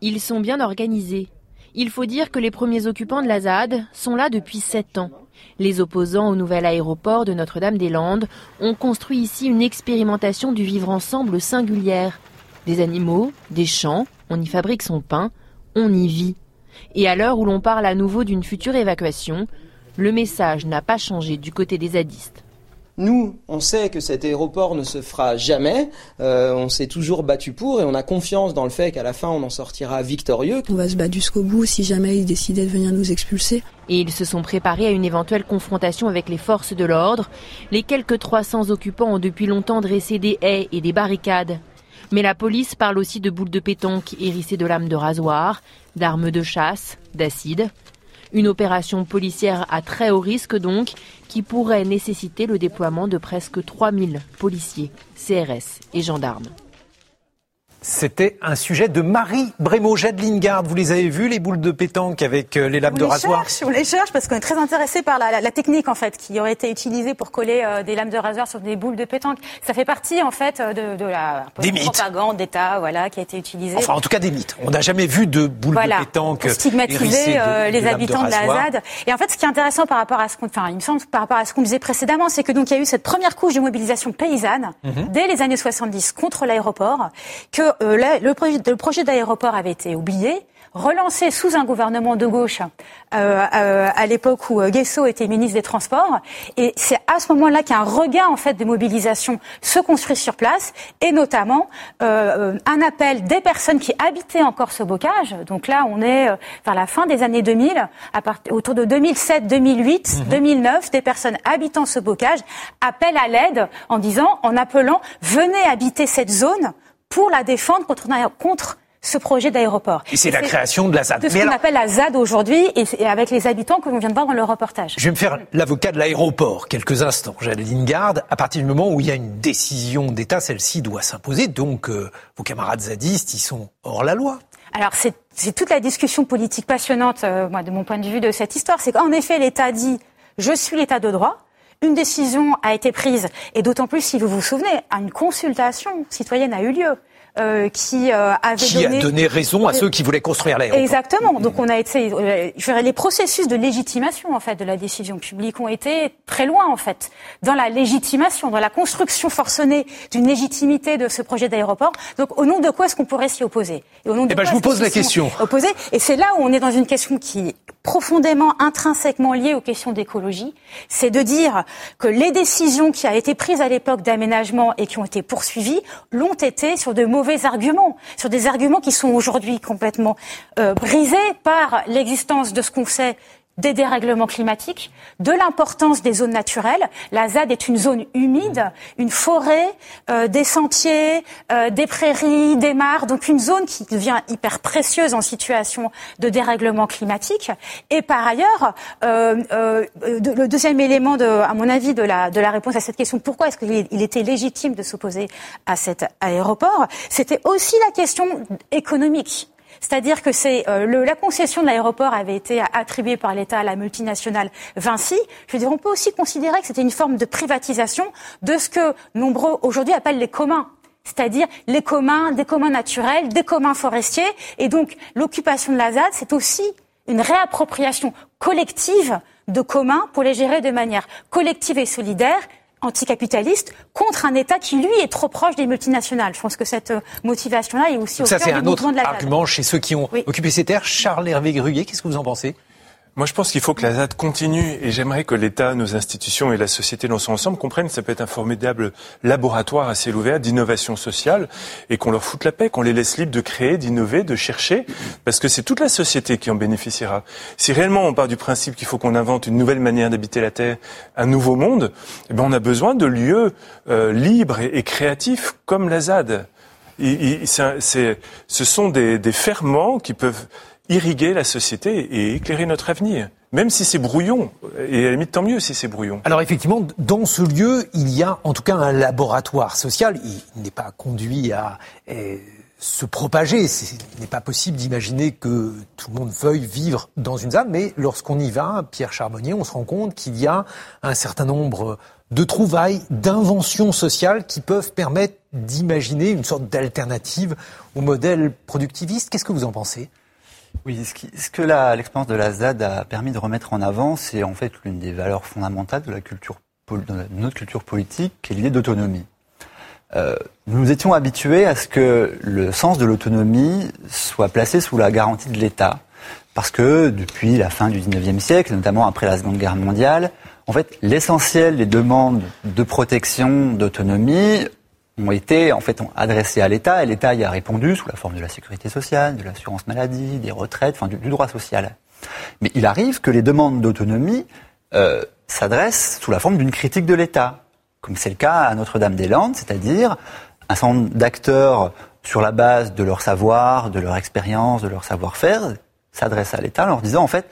Ils sont bien organisés. Il faut dire que les premiers occupants de la ZAD sont là depuis sept ans. Les opposants au nouvel aéroport de Notre-Dame-des-Landes ont construit ici une expérimentation du vivre ensemble singulière. Des animaux, des champs, on y fabrique son pain, on y vit. Et à l'heure où l'on parle à nouveau d'une future évacuation, le message n'a pas changé du côté des zadistes. Nous, on sait que cet aéroport ne se fera jamais. Euh, on s'est toujours battu pour et on a confiance dans le fait qu'à la fin, on en sortira victorieux. On va se battre jusqu'au bout si jamais ils décidaient de venir nous expulser. Et ils se sont préparés à une éventuelle confrontation avec les forces de l'ordre. Les quelques 300 occupants ont depuis longtemps dressé des haies et des barricades. Mais la police parle aussi de boules de pétanque hérissées de lames de rasoir, d'armes de chasse, d'acide. Une opération policière à très haut risque donc, qui pourrait nécessiter le déploiement de presque 3000 policiers, CRS et gendarmes. C'était un sujet de Marie Brémo, Jade Lingard. Vous les avez vus, les boules de pétanque avec euh, les lames de rasoir? cherche, On les cherche parce qu'on est très intéressé par la, la, technique en fait qui aurait été utilisée pour coller euh, des lames de rasoir sur des boules de pétanque. Ça fait partie en fait de, de la des propagande d'État, voilà, qui a été utilisée. Enfin, en tout cas des mythes. On n'a jamais vu de boules de pétanque pour stigmatiser euh, les habitants de, la ZAD. Et en fait, ce qui est intéressant par rapport à ce qu'on, enfin, il me semble par rapport à ce qu'on disait précédemment, c'est que donc il y a eu cette première couche de mobilisation paysanne mhm. dès les années 70 contre l'aéroport, que le le projet d'aéroport avait été oublié, relancé sous un gouvernement de gauche euh, euh, à l'époque où euh, Guesso était ministre des Transports. Et c'est à ce moment-là qu'un regain en fait de mobilisation se construit sur place, et notamment euh, un appel des personnes qui habitaient encore ce bocage. Donc là, on est vers la fin des années 2000, à autour de 2007, 2008, 2009, des personnes habitant ce bocage appellent à l'aide en disant, en appelant, venez habiter cette zone pour la défendre contre, contre ce projet d'aéroport. Et c'est la création de la ZAD. De ce qu'on appelle la ZAD aujourd'hui et, avec les habitants que l'on vient de voir dans le reportage. Je vais me faire l'avocat de l'aéroport quelques instants. J'allais Lingard, à partir du moment où il y a une décision d'État, celle-ci doit s'imposer. Donc euh, vos camarades zadistes, ils sont hors la loi. Alors c'est toute la discussion politique passionnante, euh, moi, de mon point de vue, de cette histoire. C'est qu'en effet, l'État dit je suis l'État de droit. Une décision a été prise, et d'autant plus si vous vous souvenez, une consultation citoyenne a eu lieu. Euh, qui euh, avait qui donné... a donné raison à ceux qui voulaient construire l'aéroport. Exactement. Donc on a été, euh, je dirais, les processus de légitimation en fait de la décision publique ont été très loin en fait dans la légitimation, dans la construction forcenée d'une légitimité de ce projet d'aéroport. Donc au nom de quoi est-ce qu'on pourrait s'y opposer? Et au nom de eh ben, je vous pose la question. Opposer? Et c'est là où on est dans une question qui est profondément, intrinsèquement liée aux questions d'écologie. C'est de dire que les décisions qui ont été prises à l'époque d'aménagement et qui ont été poursuivies l'ont été sur de mauvais arguments, sur des arguments qui sont aujourd'hui complètement euh, brisés par l'existence de ce qu'on sait des dérèglements climatiques, de l'importance des zones naturelles. La ZAD est une zone humide, une forêt, euh, des sentiers, euh, des prairies, des mares, donc une zone qui devient hyper précieuse en situation de dérèglement climatique. Et par ailleurs, euh, le deuxième élément, à mon avis, de la, de la réponse à cette question, pourquoi est-ce qu'il était légitime de s'opposer à cet aéroport, c'était aussi la question économique. C'est-à-dire que c'est euh, la concession de l'aéroport avait été attribuée par l'État à la multinationale Vinci. Je veux dire, on peut aussi considérer que c'était une forme de privatisation de ce que nombreux aujourd'hui appellent les communs c'est-à-dire les communs, des communs naturels, des communs forestiers. Et donc, l'occupation de la ZAD, c'est aussi une réappropriation collective de communs pour les gérer de manière collective et solidaire anticapitaliste contre un État qui, lui, est trop proche des multinationales. Je pense que cette euh, motivation-là est aussi au ça, cœur du mouvement de la Ça, c'est un autre argument chez ceux qui ont occupé ces terres. Charles Hervé Gruyer, qu'est-ce que vous en pensez? Moi, je pense qu'il faut que la ZAD continue et j'aimerais que l'État, nos institutions et la société dans son ensemble comprennent que ça peut être un formidable laboratoire à ciel ouvert d'innovation sociale et qu'on leur foute la paix, qu'on les laisse libres de créer, d'innover, de chercher, parce que c'est toute la société qui en bénéficiera. Si réellement on part du principe qu'il faut qu'on invente une nouvelle manière d'habiter la Terre, un nouveau monde, eh ben on a besoin de lieux euh, libres et, créatifs comme la ZAD. ce sont des, des ferments qui peuvent irriguer la société et éclairer notre avenir. Même si c'est brouillon, et à la limite tant mieux si c'est brouillon. Alors effectivement, dans ce lieu, il y a en tout cas un laboratoire social. Il n'est pas conduit à eh, se propager. Il n'est pas possible d'imaginer que tout le monde veuille vivre dans une zone, mais lorsqu'on y va, Pierre Charbonnier, on se rend compte qu'il y a un certain nombre de trouvailles, d'inventions sociales qui peuvent permettre d'imaginer une sorte d'alternative au modèle productiviste. Qu'est-ce que vous en pensez? Oui, ce, ce que l'expérience de la ZAD a permis de remettre en avant, c'est en fait l'une des valeurs fondamentales de notre culture politique, qui est l'idée d'autonomie. Euh, nous étions habitués à ce que le sens de l'autonomie soit placé sous la garantie de l'État. Parce que depuis la fin du 19e siècle, notamment après la Seconde Guerre mondiale, en fait, l'essentiel des demandes de protection, d'autonomie ont été en fait adressés à l'État et l'État y a répondu sous la forme de la sécurité sociale, de l'assurance maladie, des retraites, enfin du, droit social. Mais il arrive que les demandes d'autonomie euh, s'adressent sous la forme d'une critique de l'État, comme c'est le cas à Notre-Dame-des-Landes, c'est-à-dire un certain nombre d'acteurs sur la base de leur savoir, de leur expérience, de leur savoir-faire, s'adressent à l'État en leur disant en fait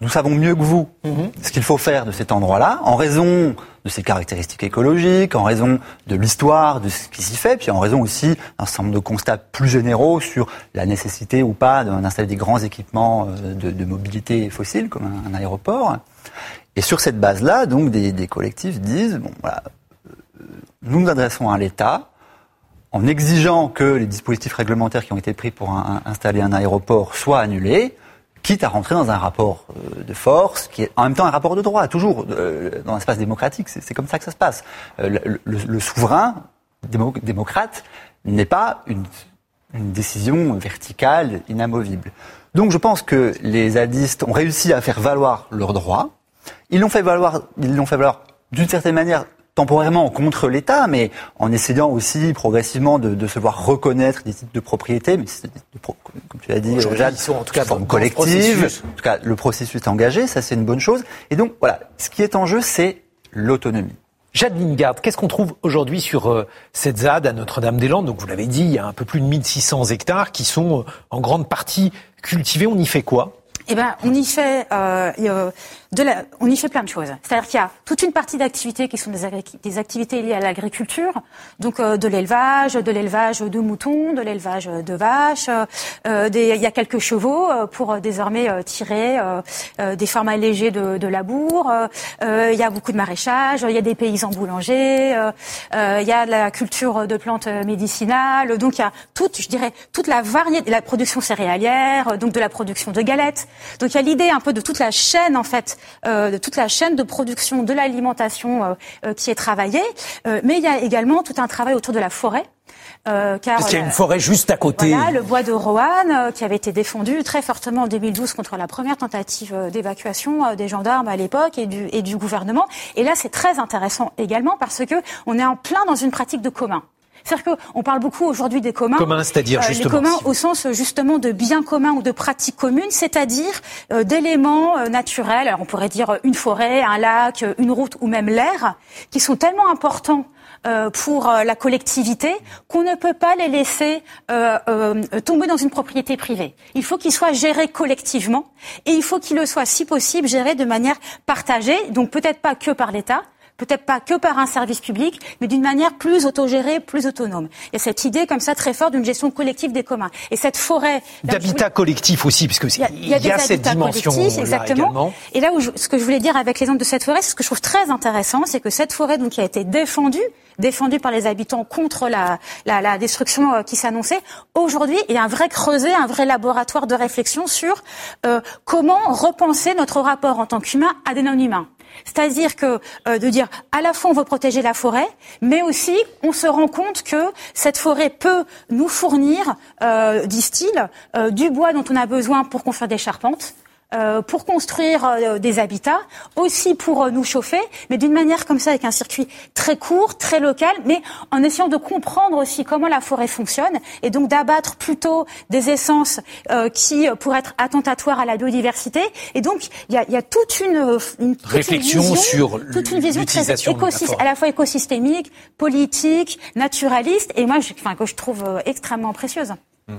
nous savons mieux que vous mhm. ce qu'il faut faire de cet endroit-là, en raison de ses caractéristiques écologiques, en raison de l'histoire, de ce qui s'y fait, puis en raison aussi d'un certain nombre de constats plus généraux sur la nécessité ou pas d'installer des grands équipements euh, de, mobilité fossile, comme un, aéroport. Et sur cette base-là, donc, des, collectifs disent, bon, voilà, euh, nous nous adressons à l'État, en exigeant que les dispositifs réglementaires qui ont été pris pour installer un aéroport soient annulés, quitte à rentrer dans un rapport euh, de force qui est en même temps un rapport de droit, toujours euh, dans l'espace démocratique. C'est comme ça que ça se passe. Euh, le, souverain démocrate n'est pas une, décision verticale, inamovible. Donc je pense que les zadistes ont réussi à faire valoir leurs droits. Ils l'ont fait valoir, ils l'ont fait valoir d'une certaine manière temporairement contre l'État, mais en essayant aussi progressivement de, se voir reconnaître des titres de propriété, mais comme tu l'as dit, Jade, sont en tout cas forme collective. En tout cas, le processus est engagé, ça c'est une bonne chose. Et donc voilà, ce qui est en jeu, c'est l'autonomie. Jade Lingard, qu'est-ce qu'on trouve aujourd'hui sur euh, cette ZAD à Notre-Dame-des-Landes? Donc vous l'avez dit, il y a un peu plus de 1600 hectares qui sont euh, en grande partie cultivés. On y fait quoi? Eh ben, on y fait euh, euh, de la, on y fait plein de choses. C'est-à-dire qu'il y a toute une partie d'activités qui sont des, activités liées à l'agriculture, donc euh, de l'élevage, de l'élevage de moutons, de l'élevage de vaches. Euh, des, il y a quelques chevaux euh, pour désormais tirer des formats légers de, de labour. il y a beaucoup de maraîchage. Il y a des paysans boulangers. il y a de la culture de plantes médicinales. Donc il y a toute, je dirais, toute la variété, la production céréalière, donc de la production de galettes. Donc il y a l'idée un peu de toute la chaîne en fait, euh, de toute la chaîne de production de l'alimentation euh, euh, qui est travaillée, mais il y a également tout un travail autour de la forêt. Euh, car Parce qu'il y a une forêt juste à côté. Voilà, le bois de Roanne, qui avait été défendu très fortement en 2012 contre la première tentative d'évacuation des gendarmes à l'époque et du, et du gouvernement. Et là, c'est très intéressant également parce que on est en plein dans une pratique de commun. C'est-à-dire qu'on parle beaucoup aujourd'hui des communs. Communs, c'est-à-dire euh, justement. Les communs au sens justement de biens communs ou de pratiques communes, c'est-à-dire euh, d'éléments euh, naturels. Alors on pourrait dire une forêt, un lac, une route ou même l'air, qui sont tellement importants pour la collectivité qu'on ne peut pas les laisser tomber dans une propriété privée. Il faut qu'ils soient gérés collectivement et il faut qu'ils le soient, si possible, gérés de manière partagée, donc peut-être pas que par l'État, peut-être pas que par un service public, mais d'une manière plus autogérée, plus autonome. Il y a cette idée comme ça très forte d'une gestion collective des communs. Et cette forêt d'habitat collectif aussi, puisque il y a, il y a, cette dimension exactement. Et là où ce que je voulais dire avec l'exemple de cette forêt, ce que je trouve très intéressant, c'est que cette forêt donc qui a été défendue défendue par les habitants contre la, la, la destruction euh, qui s'annonçait. Aujourd'hui, il y a un vrai creuset, un vrai laboratoire de réflexion sur euh, comment repenser notre rapport en tant qu'humain à des non-humains. C'est-à-dire que euh, de dire à la fois on veut protéger la forêt, mais aussi on se rend compte que cette forêt peut nous fournir, euh, disent-ils, euh, du bois dont on a besoin pour construire des charpentes, euh, pour construire euh, des habitats, aussi pour euh, nous chauffer, mais d'une manière comme ça, avec un circuit très court, très local, mais en essayant de comprendre aussi comment la forêt fonctionne, et donc d'abattre plutôt des essences qui pourraient être attentatoires à la biodiversité. Et donc, il y a, y a, toute une, une réflexion vision, sur toute une vision très à la fois écosystémique, politique, naturaliste, et moi, je, enfin, que je trouve extrêmement précieuse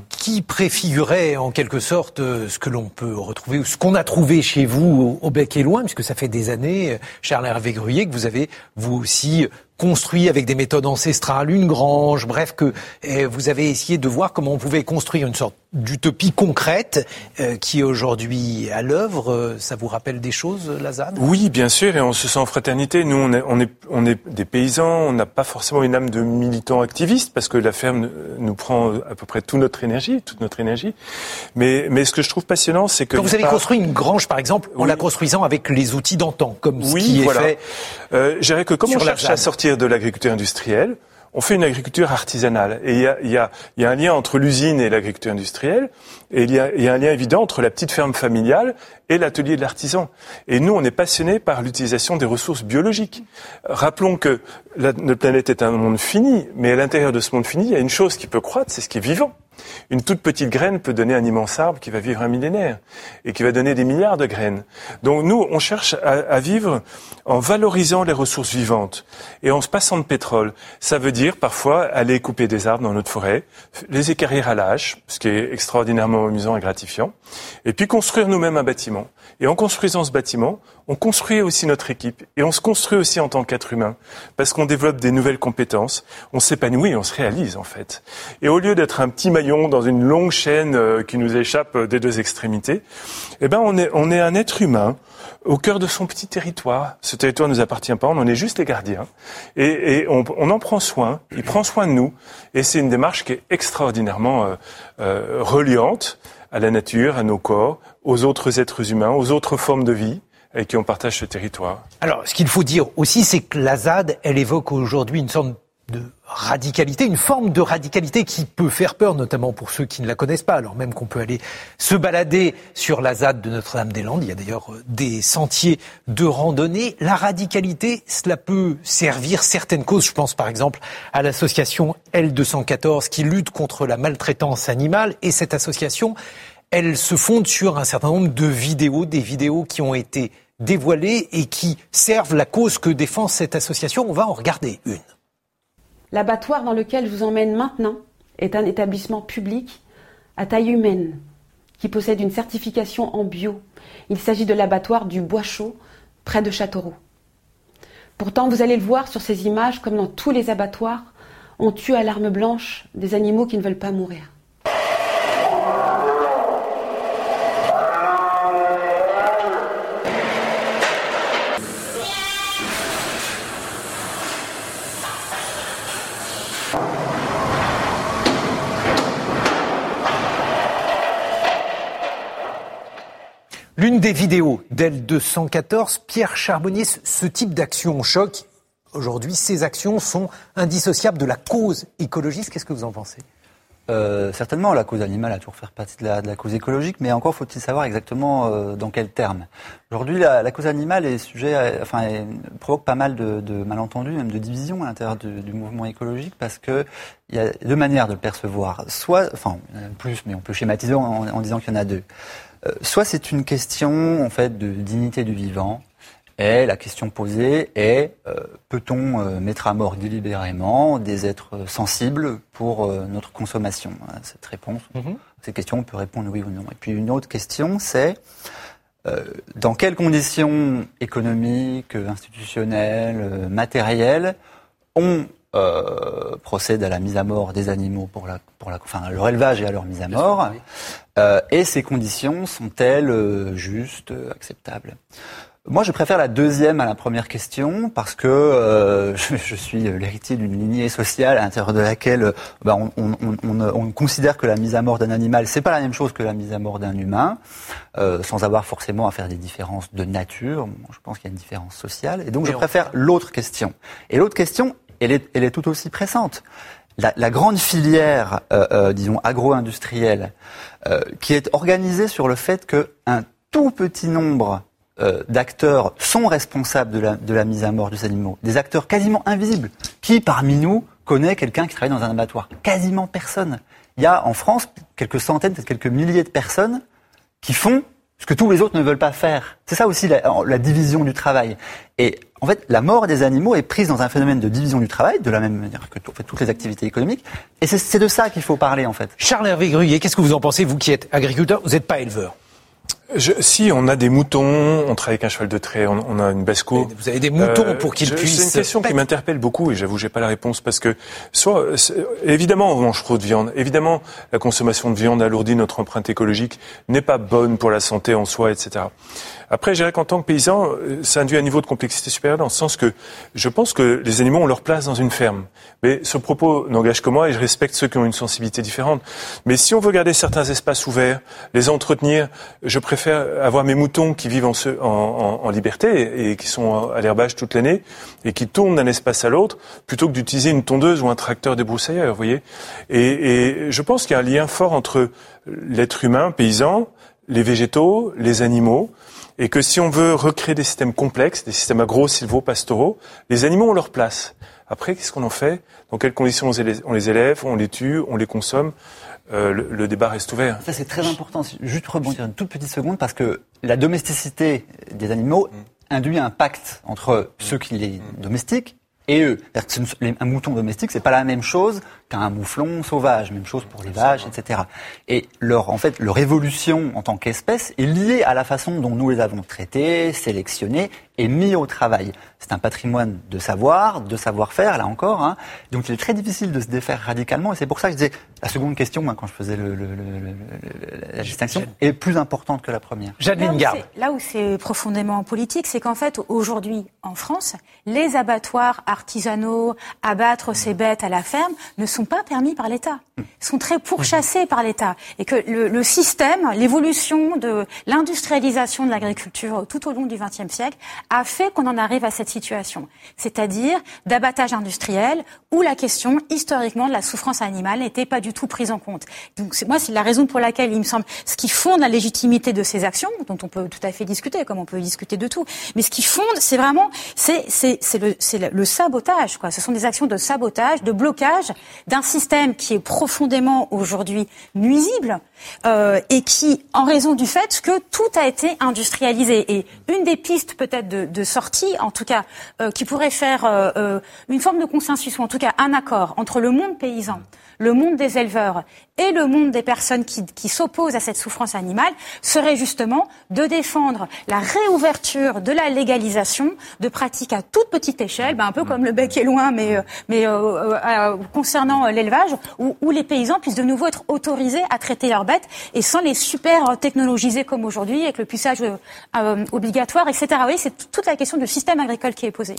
qui préfigurait en quelque sorte euh, ce que l'on peut retrouver, ou ce qu'on a trouvé chez vous au, bec et loin, puisque ça fait des années, euh, Charles Hervé Gruyé, que vous avez vous aussi construit avec des méthodes ancestrales, une grange, bref, que eh, vous avez essayé de voir comment on pouvait construire une sorte d'utopie concrète euh, qui est aujourd'hui à l'œuvre. Euh, ça vous rappelle des choses, Lazare Oui, bien sûr, et on se sent en fraternité. Nous, on est, on est, on est des paysans, on n'a pas forcément une âme de militants activistes, parce que la ferme nous prend à peu près toute notre énergie, toute notre énergie. Mais, mais ce que je trouve passionnant, c'est que... Quand vous avez construit une grange, par exemple, en la construisant avec les outils d'antan, comme ce oui, qui est fait... Euh, je dirais que comme on cherche à sortir de l'agriculture industrielle, on fait une agriculture artisanale. Et il y a, un lien entre l'usine et l'agriculture industrielle, et il y, a, y a, un lien évident entre la petite ferme familiale et l'atelier de l'artisan. Et nous, on est passionnés par l'utilisation des ressources biologiques. Rappelons que la, notre planète est un monde fini, mais à l'intérieur de ce monde fini, il y a une chose qui peut croître, c'est ce qui est vivant. Une toute petite graine peut donner un immense arbre qui va vivre un millénaire et qui va donner des milliards de graines. Donc nous, on cherche à, vivre en valorisant les ressources vivantes et en se passant de pétrole. Ça veut dire parfois aller couper des arbres dans notre forêt, les écarrir à l'âge, ce qui est extraordinairement amusant et gratifiant, et puis construire nous-mêmes un bâtiment. Et en construisant ce bâtiment, on construit aussi notre équipe et on se construit aussi en tant qu'être humain parce qu'on développe des nouvelles compétences, on s'épanouit, on se réalise en fait. Et au lieu d'être un petit dans une longue chaîne euh, qui nous échappe euh, des deux extrémités, eh ben on est un être humain au cœur de son petit territoire. Ce territoire ne nous appartient pas, on en est juste les gardiens et, et on, en prend soin, il prend soin de nous et c'est une démarche qui est extraordinairement euh, reliante à la nature, à nos corps, aux autres êtres humains, aux autres formes de vie avec qui on partage ce territoire. Alors, ce qu'il faut dire aussi, c'est que la ZAD, elle évoque aujourd'hui une sorte de radicalité, une forme de radicalité qui peut faire peur, notamment pour ceux qui ne la connaissent pas, alors même qu'on peut aller se balader sur la ZAD de Notre-Dame-des-Landes. Il y a d'ailleurs euh, des sentiers de randonnée. La radicalité, cela peut servir certaines causes. Je pense par exemple à l'association L214 qui lutte contre la maltraitance animale. Et cette association, elle se fonde sur un certain nombre de vidéos, des vidéos qui ont été dévoilées et qui servent la cause que défend cette association. On va en regarder une. L'abattoir dans lequel je vous emmène maintenant est un établissement public à taille humaine qui possède une certification en bio. Il s'agit de l'abattoir du Bois Chaud, près de Châteauroux. Pourtant, vous allez le voir sur ces images, comme dans tous les abattoirs, on tue à l'arme blanche des animaux qui ne veulent pas mourir. L'une des vidéos d'L214, Pierre Charbonnier, ce type d'action choc. Aujourd'hui, ces actions sont indissociables de la cause écologiste. Qu'est-ce que vous en pensez? Euh, certainement, la cause animale a toujours fait partie de la, cause écologique, mais encore faut-il savoir exactement euh, dans quel terme. Aujourd'hui, la, cause animale est sujet, à, enfin, provoque pas mal de, malentendus, même de divisions à l'intérieur du, mouvement écologique, parce que il y a deux manières de le percevoir. Soit, enfin, plus, mais on peut schématiser en disant qu'il y en a deux. Euh, soit c'est une question en fait de dignité du vivant, et la question posée est euh, peut-on euh, mettre à mort délibérément des êtres sensibles pour euh, notre consommation? Cette réponse, mm -hmm. cette question, on peut répondre oui ou non. Et puis une autre question, c'est dans quelles conditions économiques, institutionnelles, matérielles on euh, procède à la mise à mort des animaux pour, la, pour la, enfin, leur élevage et à leur mise à mort. Euh, et ces conditions sont-elles euh, justes, acceptables? Moi, je préfère la deuxième à la première question parce que euh, je, je, suis l'héritier d'une lignée sociale à l'intérieur de laquelle bah, on, on, on, on, considère que la mise à mort d'un animal, c'est pas la même chose que la mise à mort d'un humain, euh, sans avoir forcément à faire des différences de nature. je pense qu'il y a une différence sociale, et donc je préfère l'autre question. Et l'autre question, elle est, elle est tout aussi pressante. La, la grande filière, euh, euh, disons, agro-industrielle, euh, qui est organisée sur le fait qu'un tout petit nombre euh, d'acteurs sont responsables de la, de la mise à mort des animaux, des acteurs quasiment invisibles. Qui parmi nous connaît quelqu'un qui travaille dans un abattoir Quasiment personne. Il y a en France quelques centaines, peut-être quelques milliers de personnes qui font ce que tous les autres ne veulent pas faire. C'est ça aussi la, la, division du travail. Et en fait, la mort des animaux est prise dans un phénomène de division du travail, de la même manière que toutes les activités économiques. Et c'est de ça qu'il faut parler, en fait. Charles Hervé Gruyé, qu'est-ce que vous en pensez, vous qui êtes agriculteur? Vous n'êtes pas éleveur je, si on a des moutons, on travaille avec un cheval de trait, on, on a une basse-cour. Vous avez des moutons euh, pour qu'ils puissent. C'est une question qui m'interpelle beaucoup et j'avoue j'ai pas la réponse parce que soit évidemment on mange trop de viande, évidemment la consommation de viande alourdit notre empreinte écologique, n'est pas bonne pour la santé en soi, etc. Après, je dirais qu'en tant que paysan, ça induit un niveau de complexité supérieur dans le sens que je pense que les animaux ont leur place dans une ferme. Mais ce propos n'engage que moi et je respecte ceux qui ont une sensibilité différente. Mais si on veut garder certains espaces ouverts, les entretenir, je préfère avoir mes moutons qui vivent en, en, en, en liberté et qui sont à l'herbage toute l'année et qui tournent d'un espace à l'autre plutôt que d'utiliser une tondeuse ou un tracteur débroussailleur, vous voyez. Et, et je pense qu'il y a un lien fort entre l'être humain, paysan, les végétaux, les animaux, et que si on veut recréer des systèmes complexes, des systèmes agro-silvo-pastoraux, les animaux ont leur place. Après, qu'est-ce qu'on en fait? Dans quelles conditions on les élève On les tue On les consomme? Euh, le, débat reste ouvert. Ça, c'est très important. Juste rebondir une toute petite seconde, parce que la domesticité des animaux mm. induit un pacte entre ceux qui les domestiquent et eux. Un mouton domestique, c'est pas la même chose qu'un mouflon sauvage. Même chose pour les vaches, etc. Et leur, en fait, leur évolution en tant qu'espèce est liée à la façon dont nous les avons traités, sélectionnés et mis au travail. C'est un patrimoine de savoir, de savoir-faire, là encore. Hein. Donc il est très difficile de se défaire radicalement. Et c'est pour ça que je disais, la seconde question, quand je faisais le, la distinction, est plus importante que la première. Jadeline Garde. Là où c'est profondément politique, c'est qu'en fait, aujourd'hui, en France, les abattoirs artisanaux, abattre ces bêtes à la ferme, ne sont pas permis par l'État. sont très pourchassés par l'État. Et que le, le système, l'évolution de l'industrialisation de l'agriculture tout au long du XXe siècle a fait qu'on en arrive à cette situation. C'est-à-dire d'abattage industriel où la question, historiquement, de la souffrance animale n'était pas du tout prise en compte. Donc, moi, c'est la raison pour laquelle il me semble, ce qui fonde la légitimité de ces actions, dont on peut tout à fait discuter, comme on peut discuter de tout, mais ce qui fonde, c'est vraiment, c'est, le, c'est le sabotage, quoi. Ce sont des actions de sabotage, de blocage d'un système qui est profondément aujourd'hui nuisible euh, et qui, en raison du fait que tout a été industrialisé. Et une des pistes peut-être de, de, sortie, en tout cas, euh, qui pourrait faire euh, euh, une forme de consensus ou en tout cas un accord entre le monde paysan le monde des éleveurs et le monde des personnes qui, s'opposent à cette souffrance animale serait justement de défendre la réouverture de la légalisation de pratiques à toute petite échelle, ben un peu comme le bec est loin, mais, euh, euh, euh, concernant l'élevage, où, les paysans puissent de nouveau être autorisés à traiter leurs bêtes et sans les super technologiser comme aujourd'hui, avec le puissage obligatoire, etc. Oui, c'est toute la question du système agricole qui est posée.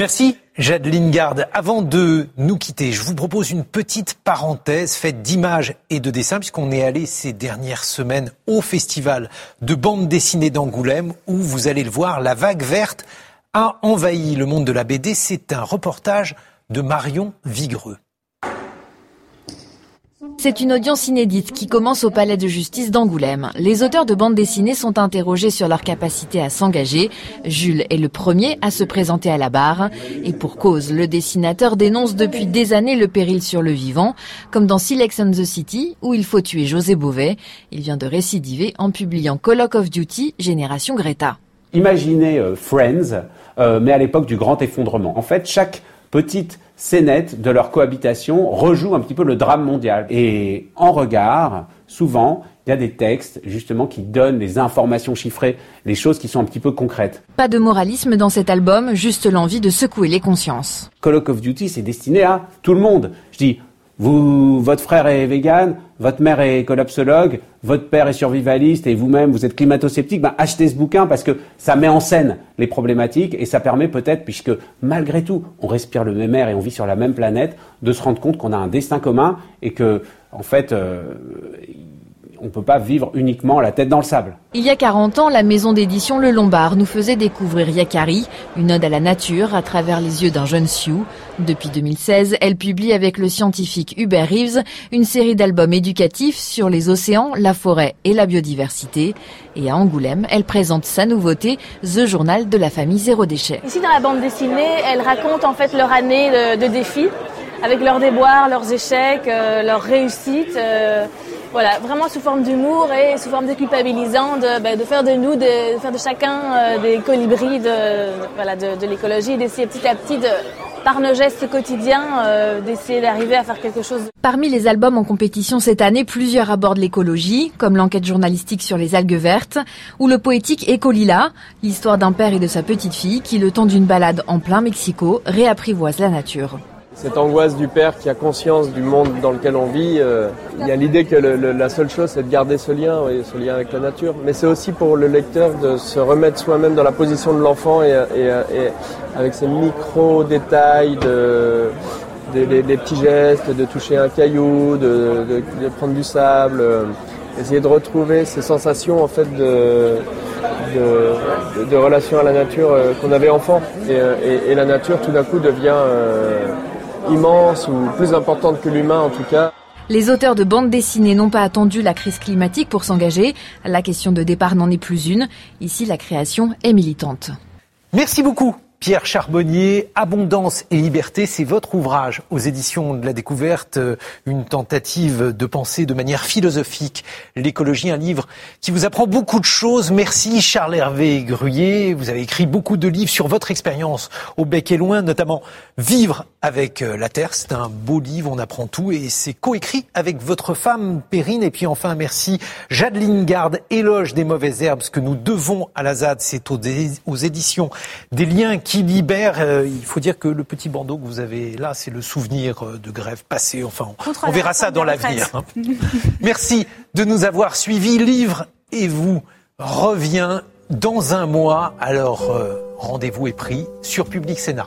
Merci, Jade Lingard. Avant de nous quitter, je vous propose une petite parenthèse faite d'images et de dessins, puisqu'on est allé ces dernières semaines au festival de bande dessinée d'Angoulême, où vous allez le voir, la vague verte a envahi le monde de la BD. C'est un reportage de Marion Vigreux. C'est une audience inédite qui commence au palais de justice d'Angoulême. Les auteurs de bandes dessinées sont interrogés sur leur capacité à s'engager. Jules est le premier à se présenter à la barre. Et pour cause, le dessinateur dénonce depuis des années le péril sur le vivant, comme dans Silex the City, où il faut tuer José Beauvais. Il vient de récidiver en publiant Call of Duty Génération Greta. Imaginez euh, Friends, euh, mais à l'époque du grand effondrement. En fait, chaque petite scénette de leur cohabitation rejoue un petit peu le drame mondial. Et en regard, souvent, il y a des textes justement qui donnent des informations chiffrées, les choses qui sont un petit peu concrètes. Pas de moralisme dans cet album, juste l'envie de secouer les consciences. Call of Duty, c'est destiné à tout le monde. Je dis, vous, votre frère est vegan, votre mère est collapsologue, votre père est survivaliste et vous-même vous êtes climato-sceptique, ben achetez ce bouquin parce que ça met en scène les problématiques et ça permet peut-être, puisque malgré tout on respire le même air et on vit sur la même planète, de se rendre compte qu'on a un destin commun et que en fait euh, on ne peut pas vivre uniquement la tête dans le sable. Il y a 40 ans, la maison d'édition Le Lombard nous faisait découvrir Yakari, une ode à la nature à travers les yeux d'un jeune Sioux. Depuis 2016, elle publie avec le scientifique Hubert Reeves une série d'albums éducatifs sur les océans, la forêt et la biodiversité. Et à Angoulême, elle présente sa nouveauté, The Journal de la famille Zéro Déchet. Ici, dans la bande dessinée, elle raconte en fait leur année de, défis, avec leurs déboires, leurs échecs, euh, leurs réussites. Euh, voilà, vraiment sous forme d'humour et sous forme déculpabilisant de, ben, de faire de nous, de, faire de chacun euh, des colibris de, voilà, de, de l'écologie, d'essayer petit à petit de, par nos gestes quotidiens, euh, d'essayer d'arriver à faire quelque chose. Parmi les albums en compétition cette année, plusieurs abordent l'écologie, comme l'enquête journalistique sur les algues vertes, ou le poétique Ecolila, l'histoire d'un père et de sa petite fille qui, le temps d'une balade en plein Mexico, réapprivoisent la nature cette angoisse du père qui a conscience du monde dans lequel on vit. Euh, il y a l'idée que la seule chose, c'est de garder ce lien, ce lien avec la nature. Mais c'est aussi pour le lecteur de se remettre soi-même dans la position de l'enfant et, avec ces micro-détails de, des, petits gestes, de toucher un caillou, de, prendre du sable, euh, essayer de retrouver ces sensations en fait de, de, relation à la nature euh, qu'on avait enfant. Et, la nature tout d'un coup devient immense ou plus importante que l'humain en tout cas. Les auteurs de bandes dessinées n'ont pas attendu la crise climatique pour s'engager. La question de départ n'en est plus une. Ici, la création est militante. Merci beaucoup. Pierre Charbonnier, Abondance et liberté, c'est votre ouvrage aux éditions de la découverte, euh, une tentative de penser de manière philosophique l'écologie, un livre qui vous apprend beaucoup de choses. Merci Charles Hervé Gruyé, vous avez écrit beaucoup de livres sur votre expérience au bec et loin, notamment Vivre avec euh, la Terre, c'est un beau livre, on apprend tout et c'est coécrit avec votre femme Perrine. Et puis enfin, merci Jadeline Garde, Éloge des mauvaises herbes, ce que nous devons à la ZAD, c'est aux, éditions des liens libère. Euh, il faut dire que le petit bandeau que vous avez là, c'est le souvenir euh, de grève passée. Enfin, on, verra ça dans l'avenir. Hein. Merci de nous avoir suivis. Livre et vous revient dans un mois. Alors, euh, rendez-vous est pris sur Public Sénat.